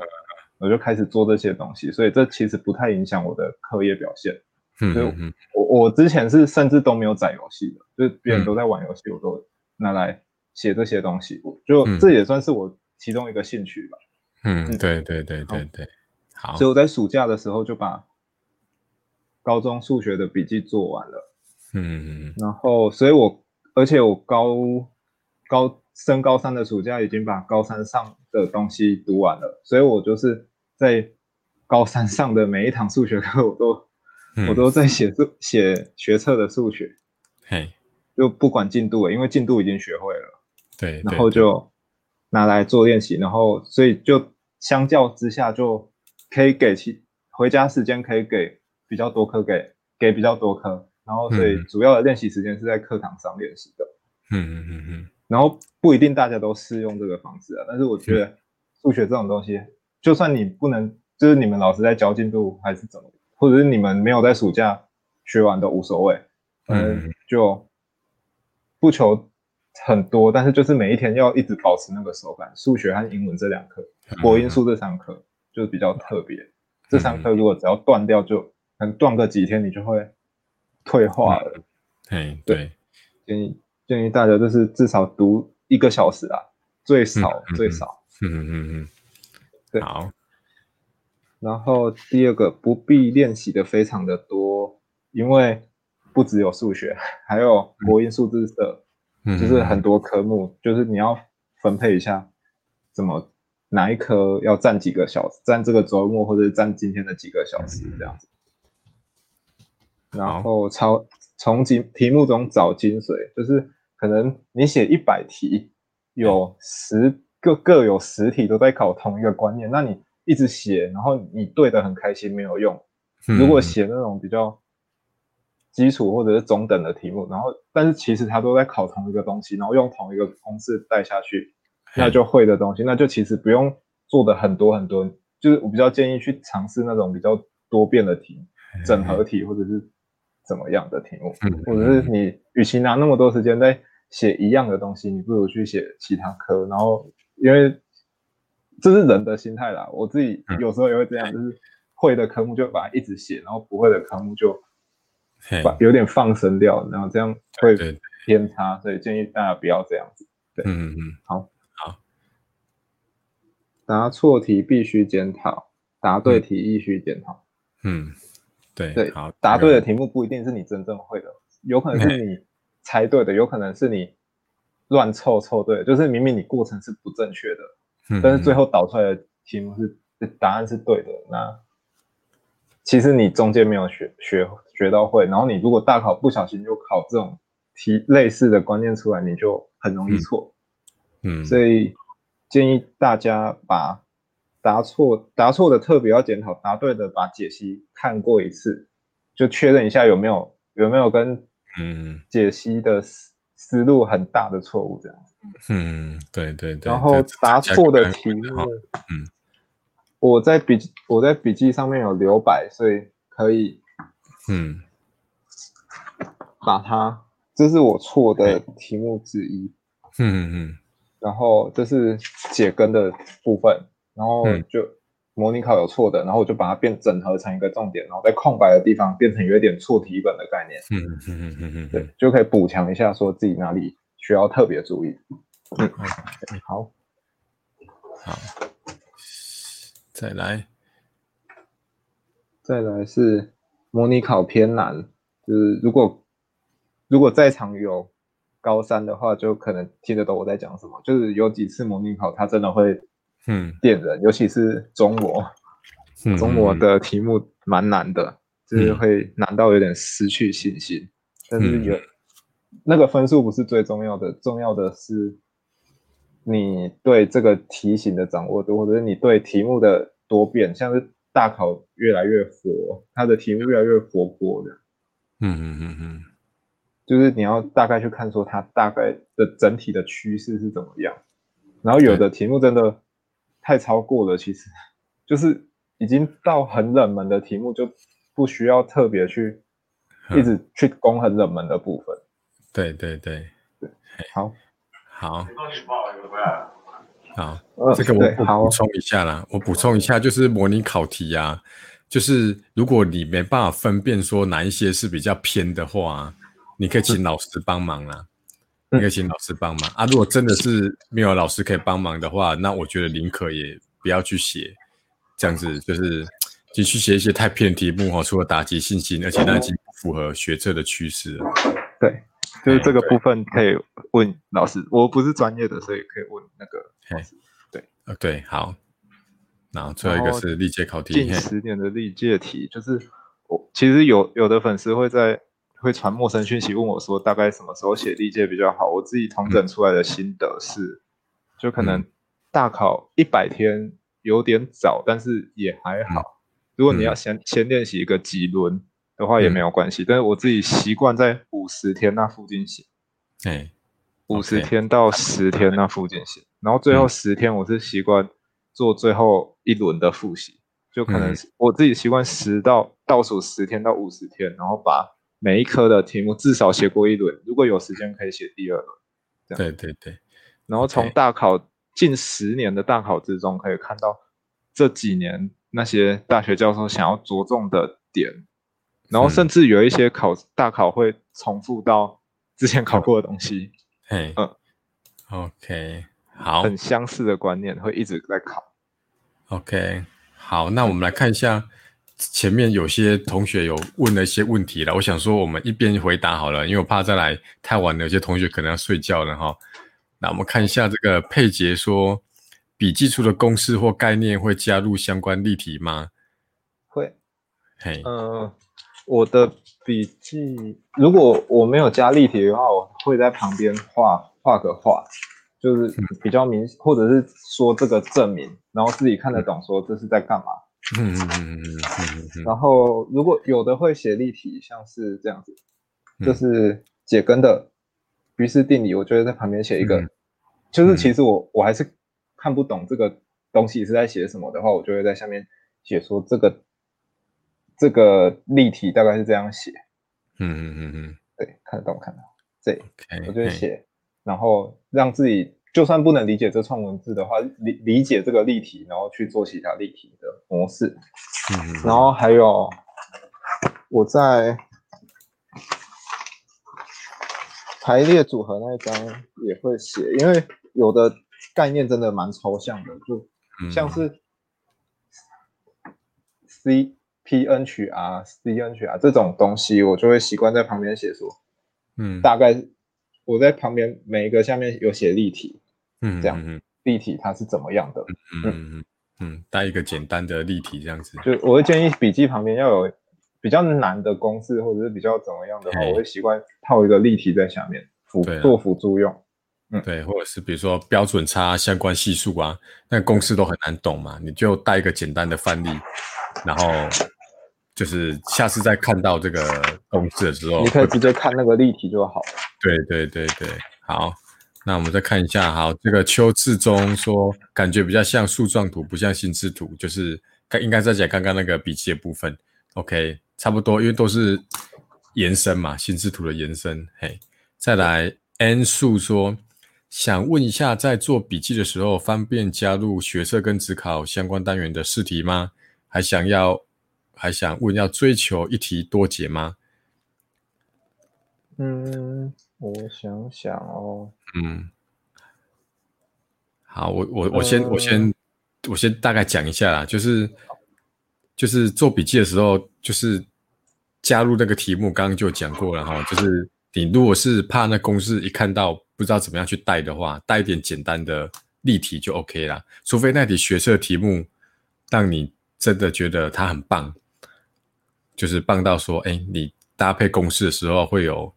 我就开始做这些东西，所以这其实不太影响我的课业表现。嗯，就我我之前是甚至都没有载游戏的，就是别人都在玩游戏，我都拿来写这些东西。就这也算是我其中一个兴趣吧。嗯，对对对对对。好，所以我在暑假的时候就把高中数学的笔记做完了。嗯，然后，所以我而且我高高升高三的暑假已经把高三上的东西读完了，所以我就是。在高三上的每一堂数学课，我都我都在写数写学测的数学，嘿，就不管进度了，因为进度已经学会了，对，然后就拿来做练习，然后所以就相较之下就可以给其回家时间可以给比较多科给给比较多科，然后所以主要的练习时间是在课堂上练习的，嗯嗯嗯嗯，然后不一定大家都适用这个方式啊，但是我觉得数学这种东西，就算你不能，就是你们老师在教进度还是怎么。或者是你们没有在暑假学完都无所谓，嗯，就不求很多，但是就是每一天要一直保持那个手感。数学和英文这两科，国英数这三科就比较特别。这三科如果只要断掉，就可能断个几天，你就会退化了。哎，对，建议建议大家就是至少读一个小时啊，最少最少。嗯嗯嗯嗯，对，好。然后第二个不必练习的非常的多，因为不只有数学，还有国音数字社，就是很多科目，就是你要分配一下，怎么哪一科要占几个小时，占这个周末或者占今天的几个小时这样子。然后抄从题题目中找精髓，就是可能你写一百题，有十个各有十题都在考同一个观念，那你。一直写，然后你对的很开心没有用。如果写那种比较基础或者是中等的题目，然后但是其实他都在考同一个东西，然后用同一个公式带下去，那就会的东西，那就其实不用做的很多很多。就是我比较建议去尝试那种比较多变的题，整合题或者是怎么样的题目，或者是你与其拿那么多时间在写一样的东西，你不如去写其他科，然后因为。这是人的心态啦，我自己有时候也会这样，就是会的科目就把它一直写，然后不会的科目就把有点放生掉，然后这样会偏差，所以建议大家不要这样子。对，嗯嗯嗯，好，好，答错题必须检讨，答对题亦需检讨。嗯，对对，好，答对的题目不一定是你真正会的，有可能是 你猜对的，有可能是你乱凑凑对，就是明明你过程是不正确的。但是最后导出来的题目是答案是对的，那其实你中间没有学学学到会，然后你如果大考不小心就考这种题类似的观念出来，你就很容易错。嗯，所以建议大家把答错答错的特别要检讨，答对的把解析看过一次，就确认一下有没有有没有跟嗯解析的思思路很大的错误这样子。嗯，对对对。然后答错的题目，嗯，我在笔我在笔记上面有留白，所以可以，嗯，把它，这是我错的题目之一。嗯嗯嗯。然后这是解根的部分，然后就模拟考有错的，然后我就把它变整合成一个重点，然后在空白的地方变成有点错题本的概念。嗯嗯嗯嗯嗯，对，就可以补强一下，说自己哪里。需要特别注意。嗯，好，好，再来，再来是模拟考偏难，就是如果如果在场有高三的话，就可能听得懂我在讲什么。就是有几次模拟考，他真的会嗯电人，尤其是中模，中国的题目蛮难的，就是会难到有点失去信心。但是有。那个分数不是最重要的，重要的是你对这个题型的掌握度，或者是你对题目的多变，像是大考越来越活，它的题目越来越活泼的。嗯嗯嗯嗯，就是你要大概去看说它大概的整体的趋势是怎么样。然后有的题目真的太超过了，其实就是已经到很冷门的题目，就不需要特别去一直去攻很冷门的部分。对对对对，好，好，好，这个我补充一下啦，我补充一下，就是模拟考题啊，就是如果你没办法分辨说哪一些是比较偏的话，你可以请 老师帮忙啦，你可以请老师帮忙啊。如果真的是没有老师可以帮忙的话，那我觉得宁可也不要去写，这样子就是继续写一些太偏题目哈，除了打击信心，而且那已经不符合学测的趋势了。对。就是这个部分可以问老师，我不是专业的，所以可以问那个老师。对，呃，对，好。然后最后一个是历届考题，近十年的历届题，就是我其实有有的粉丝会在会传陌生讯息问我说，大概什么时候写历届比较好？我自己统整出来的心得是，就可能大考一百天有点早，但是也还好。如果你要先先练习一个几轮的话，也没有关系。但是我自己习惯在五十天那附近写，哎，五十天到十天那附近写，然后最后十天我是习惯做最后一轮的复习。就可能我自己习惯十到倒数十天到五十天，然后把每一科的题目至少写过一轮，如果有时间可以写第二轮。对对对。然后从大考近十年的大考之中，可以看到这几年那些大学教授想要着重的点，然后甚至有一些考大考会重复到之前考过的东西。嘿，嗯，OK，好，很相似的观念会一直在考。OK。好，那我们来看一下前面有些同学有问了一些问题了。我想说，我们一边回答好了，因为我怕再来太晚了，有些同学可能要睡觉了哈。那我们看一下这个佩杰说，笔记出的公式或概念会加入相关例题吗？会。嘿，嗯，我的笔记如果我没有加例题的话，我会在旁边画画个画。就是比较明，或者是说这个证明，然后自己看得懂，说这是在干嘛。嗯嗯嗯嗯嗯嗯。然后如果有的会写例题，像是这样子，就是解根的余式定理，我就会在旁边写一个，就是其实我我还是看不懂这个东西是在写什么的话，我就会在下面写说这个这个例题大概是这样写。嗯嗯嗯嗯，对，看得懂看得懂，对，我就会写。然后让自己就算不能理解这串文字的话，理理解这个例题，然后去做其他例题的模式。嗯，然后还有我在排列组合那一章也会写，因为有的概念真的蛮抽象的，就像是 C P N 取 R C N 取 R 这种东西，我就会习惯在旁边写说，嗯，大概。我在旁边每一个下面有写例题，嗯，这样，例题它是怎么样的？嗯嗯嗯嗯，带一个简单的例题这样子。就我会建议笔记旁边要有比较难的公式或者是比较怎么样的话，我会习惯套一个例题在下面辅做辅助用。嗯，对，或者是比如说标准差、相关系数啊，那公式都很难懂嘛，你就带一个简单的范例，然后。就是下次再看到这个公式的时候，你可以直接看那个例题就好了。对对对对，好，那我们再看一下，好，这个邱志忠说，感觉比较像树状图，不像心智图，就是该应该在讲刚刚那个笔记的部分。OK，差不多，因为都是延伸嘛，心智图的延伸。嘿，再来，N 数说，想问一下，在做笔记的时候，方便加入学测跟职考相关单元的试题吗？还想要？还想问，要追求一题多解吗？嗯，我想想哦。嗯，好，我我我先我先我先大概讲一下啦，就是就是做笔记的时候，就是加入那个题目，刚刚就讲过了哈，就是你如果是怕那公式一看到不知道怎么样去带的话，带一点简单的例题就 OK 啦。除非那题学测题目让你真的觉得它很棒。就是棒到说，哎，你搭配公式的时候会有，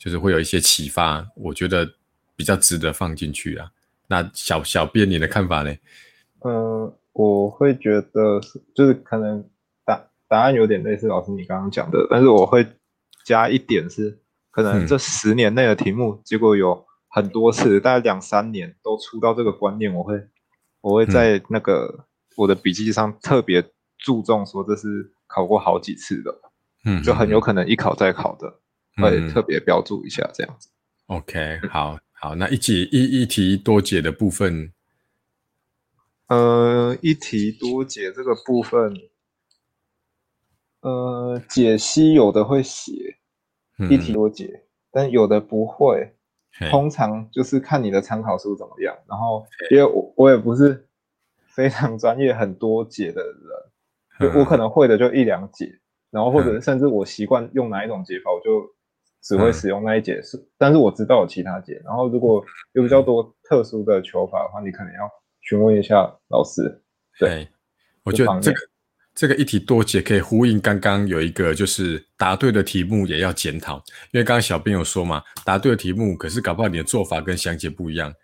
就是会有一些启发，我觉得比较值得放进去啊。那小小编你的看法呢？呃，我会觉得，就是可能答答案有点类似老师你刚刚讲的，但是我会加一点是，可能这十年内的题目，结果有很多次，大概两三年都出到这个观念，我会我会在那个我的笔记上特别注重说这是。考过好几次的，嗯，就很有可能一考再考的，会特别标注一下这样子。OK，好好，那一解一一题多解的部分，呃，一题多解这个部分，呃，解析有的会写一题多解，但有的不会，通常就是看你的参考书怎么样。然后，因为我我也不是非常专业很多解的人。我可能会的就一两解，然后或者甚至我习惯用哪一种解法，我就只会使用那一节。是，但是我知道有其他节。然后如果有比较多特殊的求法的话，你可能要询问一下老师。对，我觉得这个这个一题多解可以呼应刚刚有一个，就是答对的题目也要检讨，因为刚刚小编有说嘛，答对的题目可是搞不好你的做法跟详解不一样，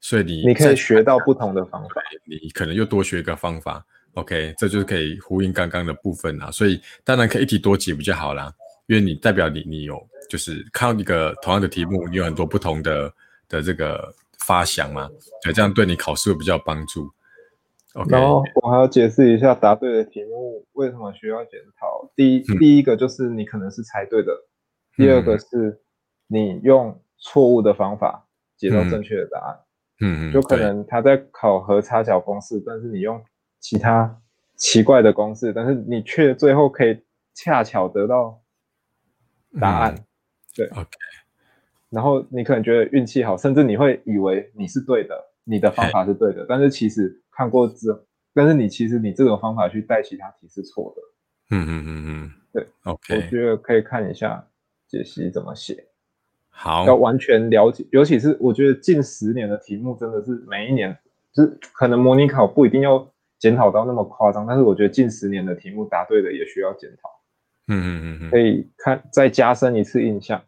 所以你你可以学到不同的方法，你可能又多学一个方法，OK，这就是可以呼应刚刚的部分啦。所以当然可以一题多解比较好啦，因为你代表你你有就是看到一个同样的题目，你有很多不同的的这个发想嘛，对，这样对你考试会比较帮助。然后我还要解释一下答对的题目为什么需要检讨。第一，第一个就是你可能是猜对的；第二个是你用错误的方法解到正确的答案。嗯嗯，就可能他在考核差角公式，但是你用其他奇怪的公式，但是你却最后可以恰巧得到答案。对，OK。然后你可能觉得运气好，甚至你会以为你是对的，你的方法是对的，但是其实。看过之后，但是你其实你这种方法去带其他题是错的。嗯嗯嗯嗯，对，OK，我觉得可以看一下解析怎么写。好，要完全了解，尤其是我觉得近十年的题目真的是每一年，就是可能模拟考不一定要检讨到那么夸张，但是我觉得近十年的题目答对的也需要检讨。嗯嗯嗯嗯，可以看再加深一次印象。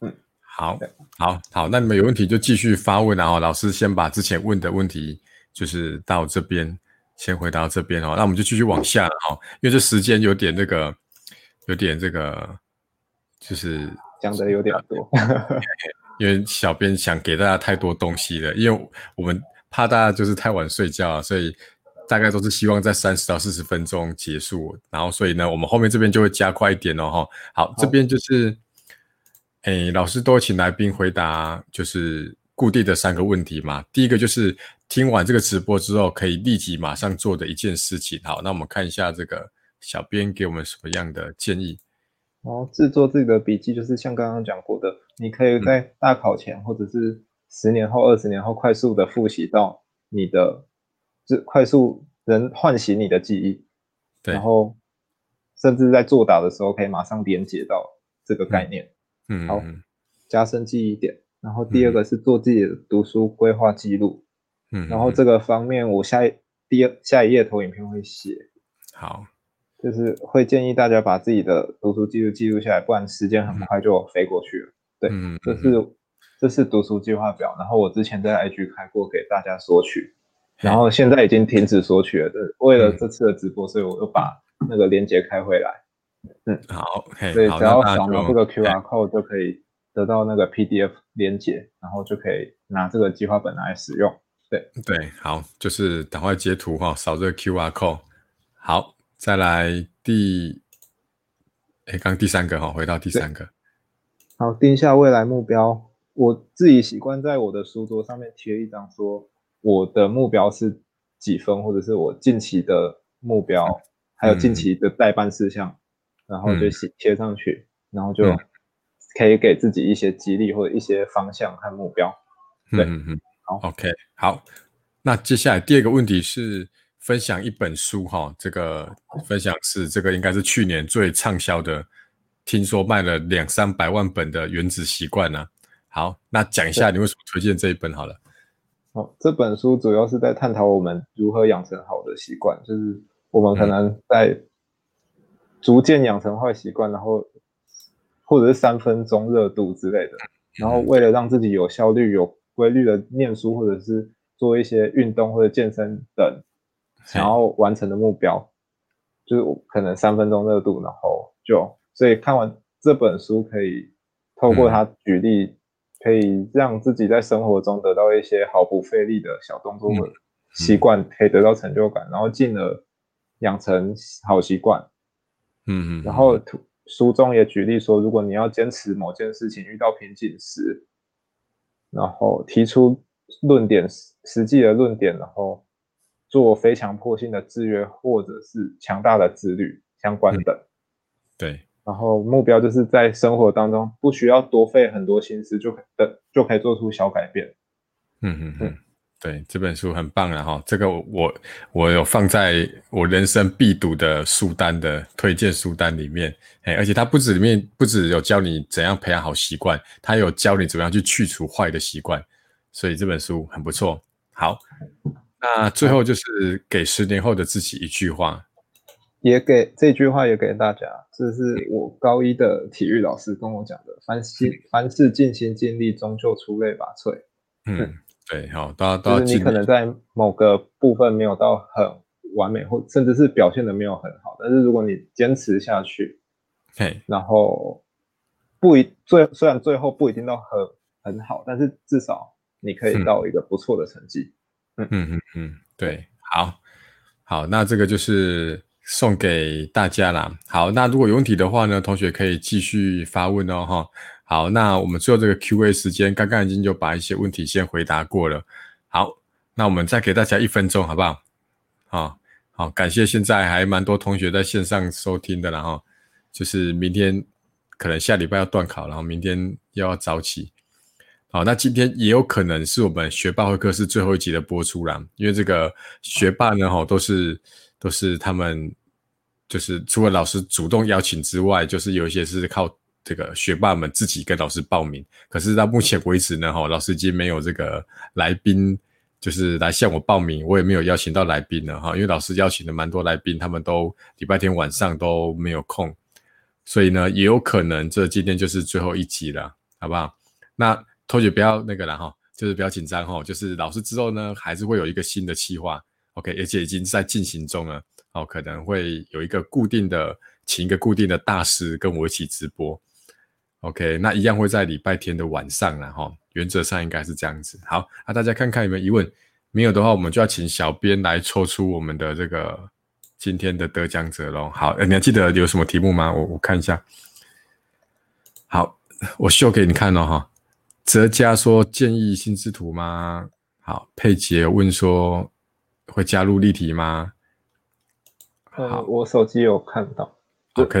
嗯，好，好，好，那你们有问题就继续发问，然后老师先把之前问的问题。就是到这边，先回到这边哦，那我们就继续往下哦，因为这时间有点这个，有点这个，就是讲的有点多，因为小编想给大家太多东西了，因为我们怕大家就是太晚睡觉，所以大概都是希望在三十到四十分钟结束，然后所以呢，我们后面这边就会加快一点哦哈。好，这边就是，哎，老师都请来宾回答，就是固定的三个问题嘛，第一个就是。听完这个直播之后，可以立即马上做的一件事情。好，那我们看一下这个小编给我们什么样的建议。哦，制作自己的笔记，就是像刚刚讲过的，你可以在大考前，或者是十年后、二十年后，快速的复习到你的，就快速能唤醒你的记忆。对。然后，甚至在作答的时候，可以马上连接到这个概念。嗯。好，加深记忆点。然后第二个是做自己的读书规划记录。嗯，然后这个方面，我下一第二下一页投影片会写，好，就是会建议大家把自己的读书记录记录下来，不然时间很快就飞过去了。对，这是这是读书计划表，然后我之前在 IG 开过给大家索取，然后现在已经停止索取了。为了这次的直播，所以我又把那个链接开回来。嗯，好，所以只要扫描这个 QR code 就可以得到那个 PDF 链接，然后就可以拿这个计划本来使用。对对，好，就是赶快截图哈，扫这个 Q R code。好，再来第，哎，刚第三个哈，回到第三个。好，定下未来目标。我自己习惯在我的书桌上面贴一张，说我的目标是几分，或者是我近期的目标，还有近期的代办事项，然后就写贴上去，然后就可以给自己一些激励或者一些方向和目标。对。嗯嗯，好 OK，好，那接下来第二个问题是分享一本书哈，这个分享是这个应该是去年最畅销的，听说卖了两三百万本的《原子习惯》呢。好，那讲一下你为什么推荐这一本好了。哦，这本书主要是在探讨我们如何养成好的习惯，就是我们可能在逐渐养成坏习惯，然后或者是三分钟热度之类的，然后为了让自己有效率有。规律的念书，或者是做一些运动或者健身等想要完成的目标，就是可能三分钟热度，然后就所以看完这本书，可以透过他举例，可以让自己在生活中得到一些毫不费力的小动作或习惯，可以得到成就感，然后进而养成好习惯。嗯嗯。然后书中也举例说，如果你要坚持某件事情，遇到瓶颈时。然后提出论点，实际的论点，然后做非强迫性的制约，或者是强大的自律相关的。对。然后目标就是在生活当中不需要多费很多心思，就的就可以做出小改变。嗯嗯嗯。对这本书很棒啊！哈，这个我我有放在我人生必读的书单的推荐书单里面，哎，而且它不止里面不止有教你怎样培养好习惯，它有教你怎么样去去除坏的习惯，所以这本书很不错。好，那最后就是给十年后的自己一句话。也给这句话也给大家，这是我高一的体育老师跟我讲的：凡心凡事尽心尽力，终究出类拔萃。嗯，对，好，大家都就是你可能在某个部分没有到很完美，或甚至是表现的没有很好，但是如果你坚持下去，嘿，然后不一最虽然最后不一定到很很好，但是至少你可以到一个不错的成绩。嗯。嗯嗯嗯，对，好，好，那这个就是送给大家啦。好，那如果有问题的话呢，同学可以继续发问哦，哈。好，那我们最后这个 Q&A 时间，刚刚已经就把一些问题先回答过了。好，那我们再给大家一分钟，好不好？好，好，感谢现在还蛮多同学在线上收听的，然后就是明天可能下礼拜要断考，然后明天又要早起。好，那今天也有可能是我们学霸会课是最后一集的播出啦，因为这个学霸呢，哈，都是都是他们就是除了老师主动邀请之外，就是有一些是靠。这个学霸们自己跟老师报名，可是到目前为止呢，哈，老师已经没有这个来宾，就是来向我报名，我也没有邀请到来宾了，哈，因为老师邀请的蛮多来宾，他们都礼拜天晚上都没有空，所以呢，也有可能这今天就是最后一集了，好不好？那同学不要那个了，哈，就是不要紧张，哈，就是老师之后呢，还是会有一个新的计划，OK，而且已经在进行中了，哦，可能会有一个固定的，请一个固定的大师跟我一起直播。OK，那一样会在礼拜天的晚上了哈，原则上应该是这样子。好，那大家看看有没有疑问，没有的话，我们就要请小编来抽出我们的这个今天的得奖者喽。好，你还记得有什么题目吗？我我看一下。好，我秀给你看了哈。泽佳说建议心智图吗？好，佩杰问说会加入例题吗？呃，我手机有看到。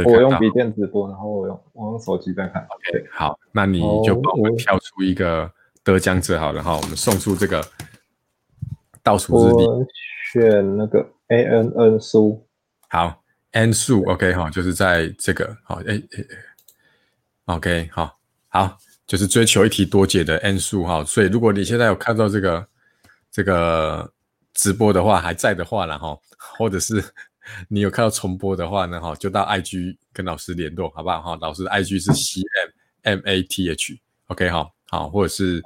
我用笔电直播，然后我用我用手机在看。OK，好，那你就帮我们挑出一个得奖者好了哈，我们送出这个倒数日历。我选那个 A N N 书。好，N 数 OK 哈，就是在这个好哎哎，OK 好，好，就是追求一题多解的 N 数哈。所以如果你现在有看到这个这个直播的话，还在的话然后，或者是。你有看到重播的话呢？哈，就到 IG 跟老师联络，好不好？哈，老师的 IG 是 C M M A T H，OK 哈，好，或者是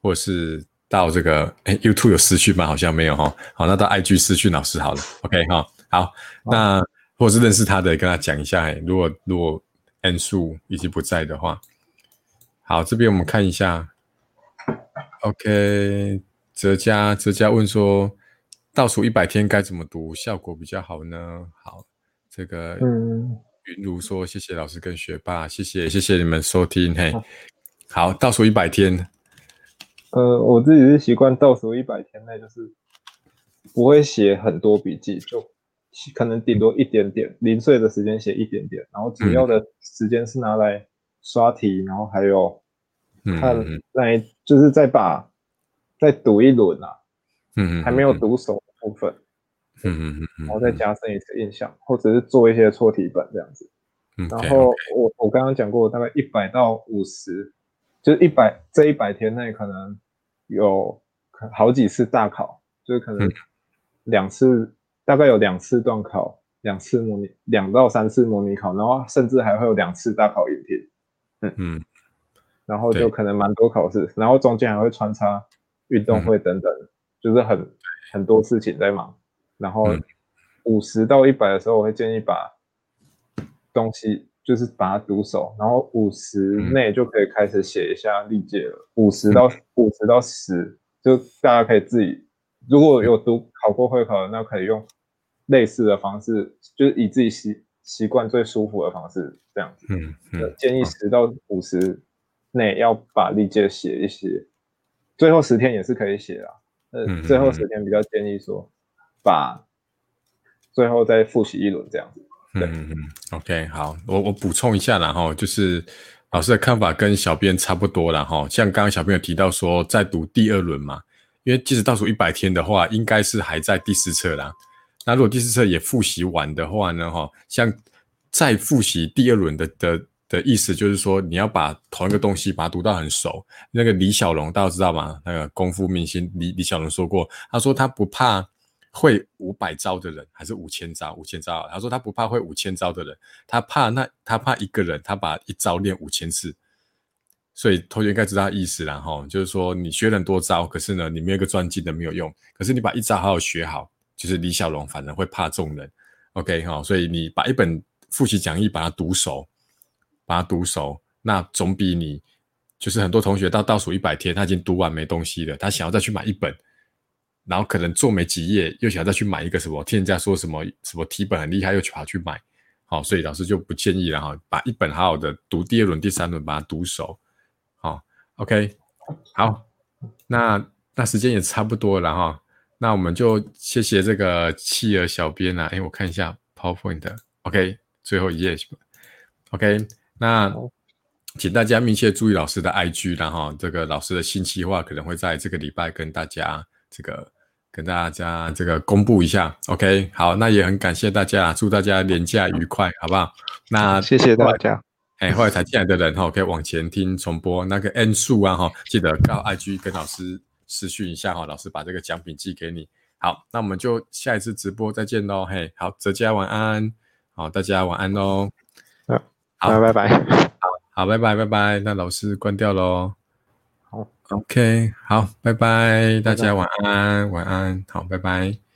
或者是到这个哎 YouTube 有私讯吗？好像没有哈，好，那到 IG 私讯老师好了，OK 哈，好，那或者是认识他的跟他讲一下，如果如果 N 数已经不在的话，好，这边我们看一下，OK，哲佳哲佳问说。倒数一百天该怎么读效果比较好呢？好，这个嗯，云如说谢谢老师跟学霸，谢谢谢谢你们收听嘿。好，倒数一百天。呃，我自己是习惯倒数一百天内就是不会写很多笔记，就可能顶多一点点零碎的时间写一点点，然后主要的时间是拿来刷题，然后还有看来就是再把再读一轮啊，嗯，还没有读熟。部分，嗯嗯嗯，然后再加深一次印象，或者是做一些错题本这样子。嗯然后我我刚刚讲过，大概一百到五十，就是一百这一百天内可能有好几次大考，就是可能两次，大概有两次段考，两次模拟，两到三次模拟考，然后甚至还会有两次大考一天。嗯。嗯，然后就可能蛮多考试，然后中间还会穿插运动会等等，就是很。很多事情在忙，然后五十到一百的时候，我会建议把东西就是把它读熟，然后五十内就可以开始写一下历届了。五十到五十到十，就大家可以自己如果有读考过会考的，那可以用类似的方式，就是以自己习习惯最舒服的方式这样子。嗯嗯，建议十到五十内要把历届写一写，最后十天也是可以写啊。呃，最后十天比较建议说，把最后再复习一轮这样子。嗯嗯，OK，好，我我补充一下然后就是老师的看法跟小编差不多了哈。像刚刚小编有提到说，在读第二轮嘛，因为即使倒数一百天的话，应该是还在第四册啦。那如果第四册也复习完的话呢，哈，像再复习第二轮的的。的意思就是说，你要把同一个东西把它读到很熟。那个李小龙大家知道吗？那个功夫明星李李小龙说过，他说他不怕会五百招的人还是五千招？五千招。他说他不怕会五千招的人，他怕那他怕一个人，他把一招练五千次。所以同学应该知道意思了哈，就是说你学很多招，可是呢你没有一个专精的没有用。可是你把一招好好学好，就是李小龙反而会怕众人。OK 哈，所以你把一本复习讲义把它读熟，把它读熟，那总比你就是很多同学到倒数一百天他已经读完没东西了，他想要再去买一本。然后可能做没几页，又想再去买一个什么？听人家说什么什么题本很厉害，又去跑去买。好，所以老师就不建议了哈，把一本好好的读第二轮、第三轮，把它读熟。好，OK，好，那那时间也差不多了哈，那我们就谢谢这个企鹅小编啊。哎，我看一下 PowerPoint，OK，最后一页，OK，那请大家密切注意老师的 IG，然后这个老师的新计划可能会在这个礼拜跟大家这个。跟大家这个公布一下，OK，好，那也很感谢大家，祝大家年假愉快，好不好？那谢谢大家。哎，后来才进来的人哈，可以往前听重播。那个 N 数啊哈，记得到 IG 跟老师私讯一下哈，老师把这个奖品寄给你。好，那我们就下一次直播再见喽。嘿，好，泽家晚安，好，大家晚安喽。好，拜拜。好，好，拜拜，拜拜。那老师关掉喽。OK，好，拜拜，大家晚安，晚安，好，拜拜。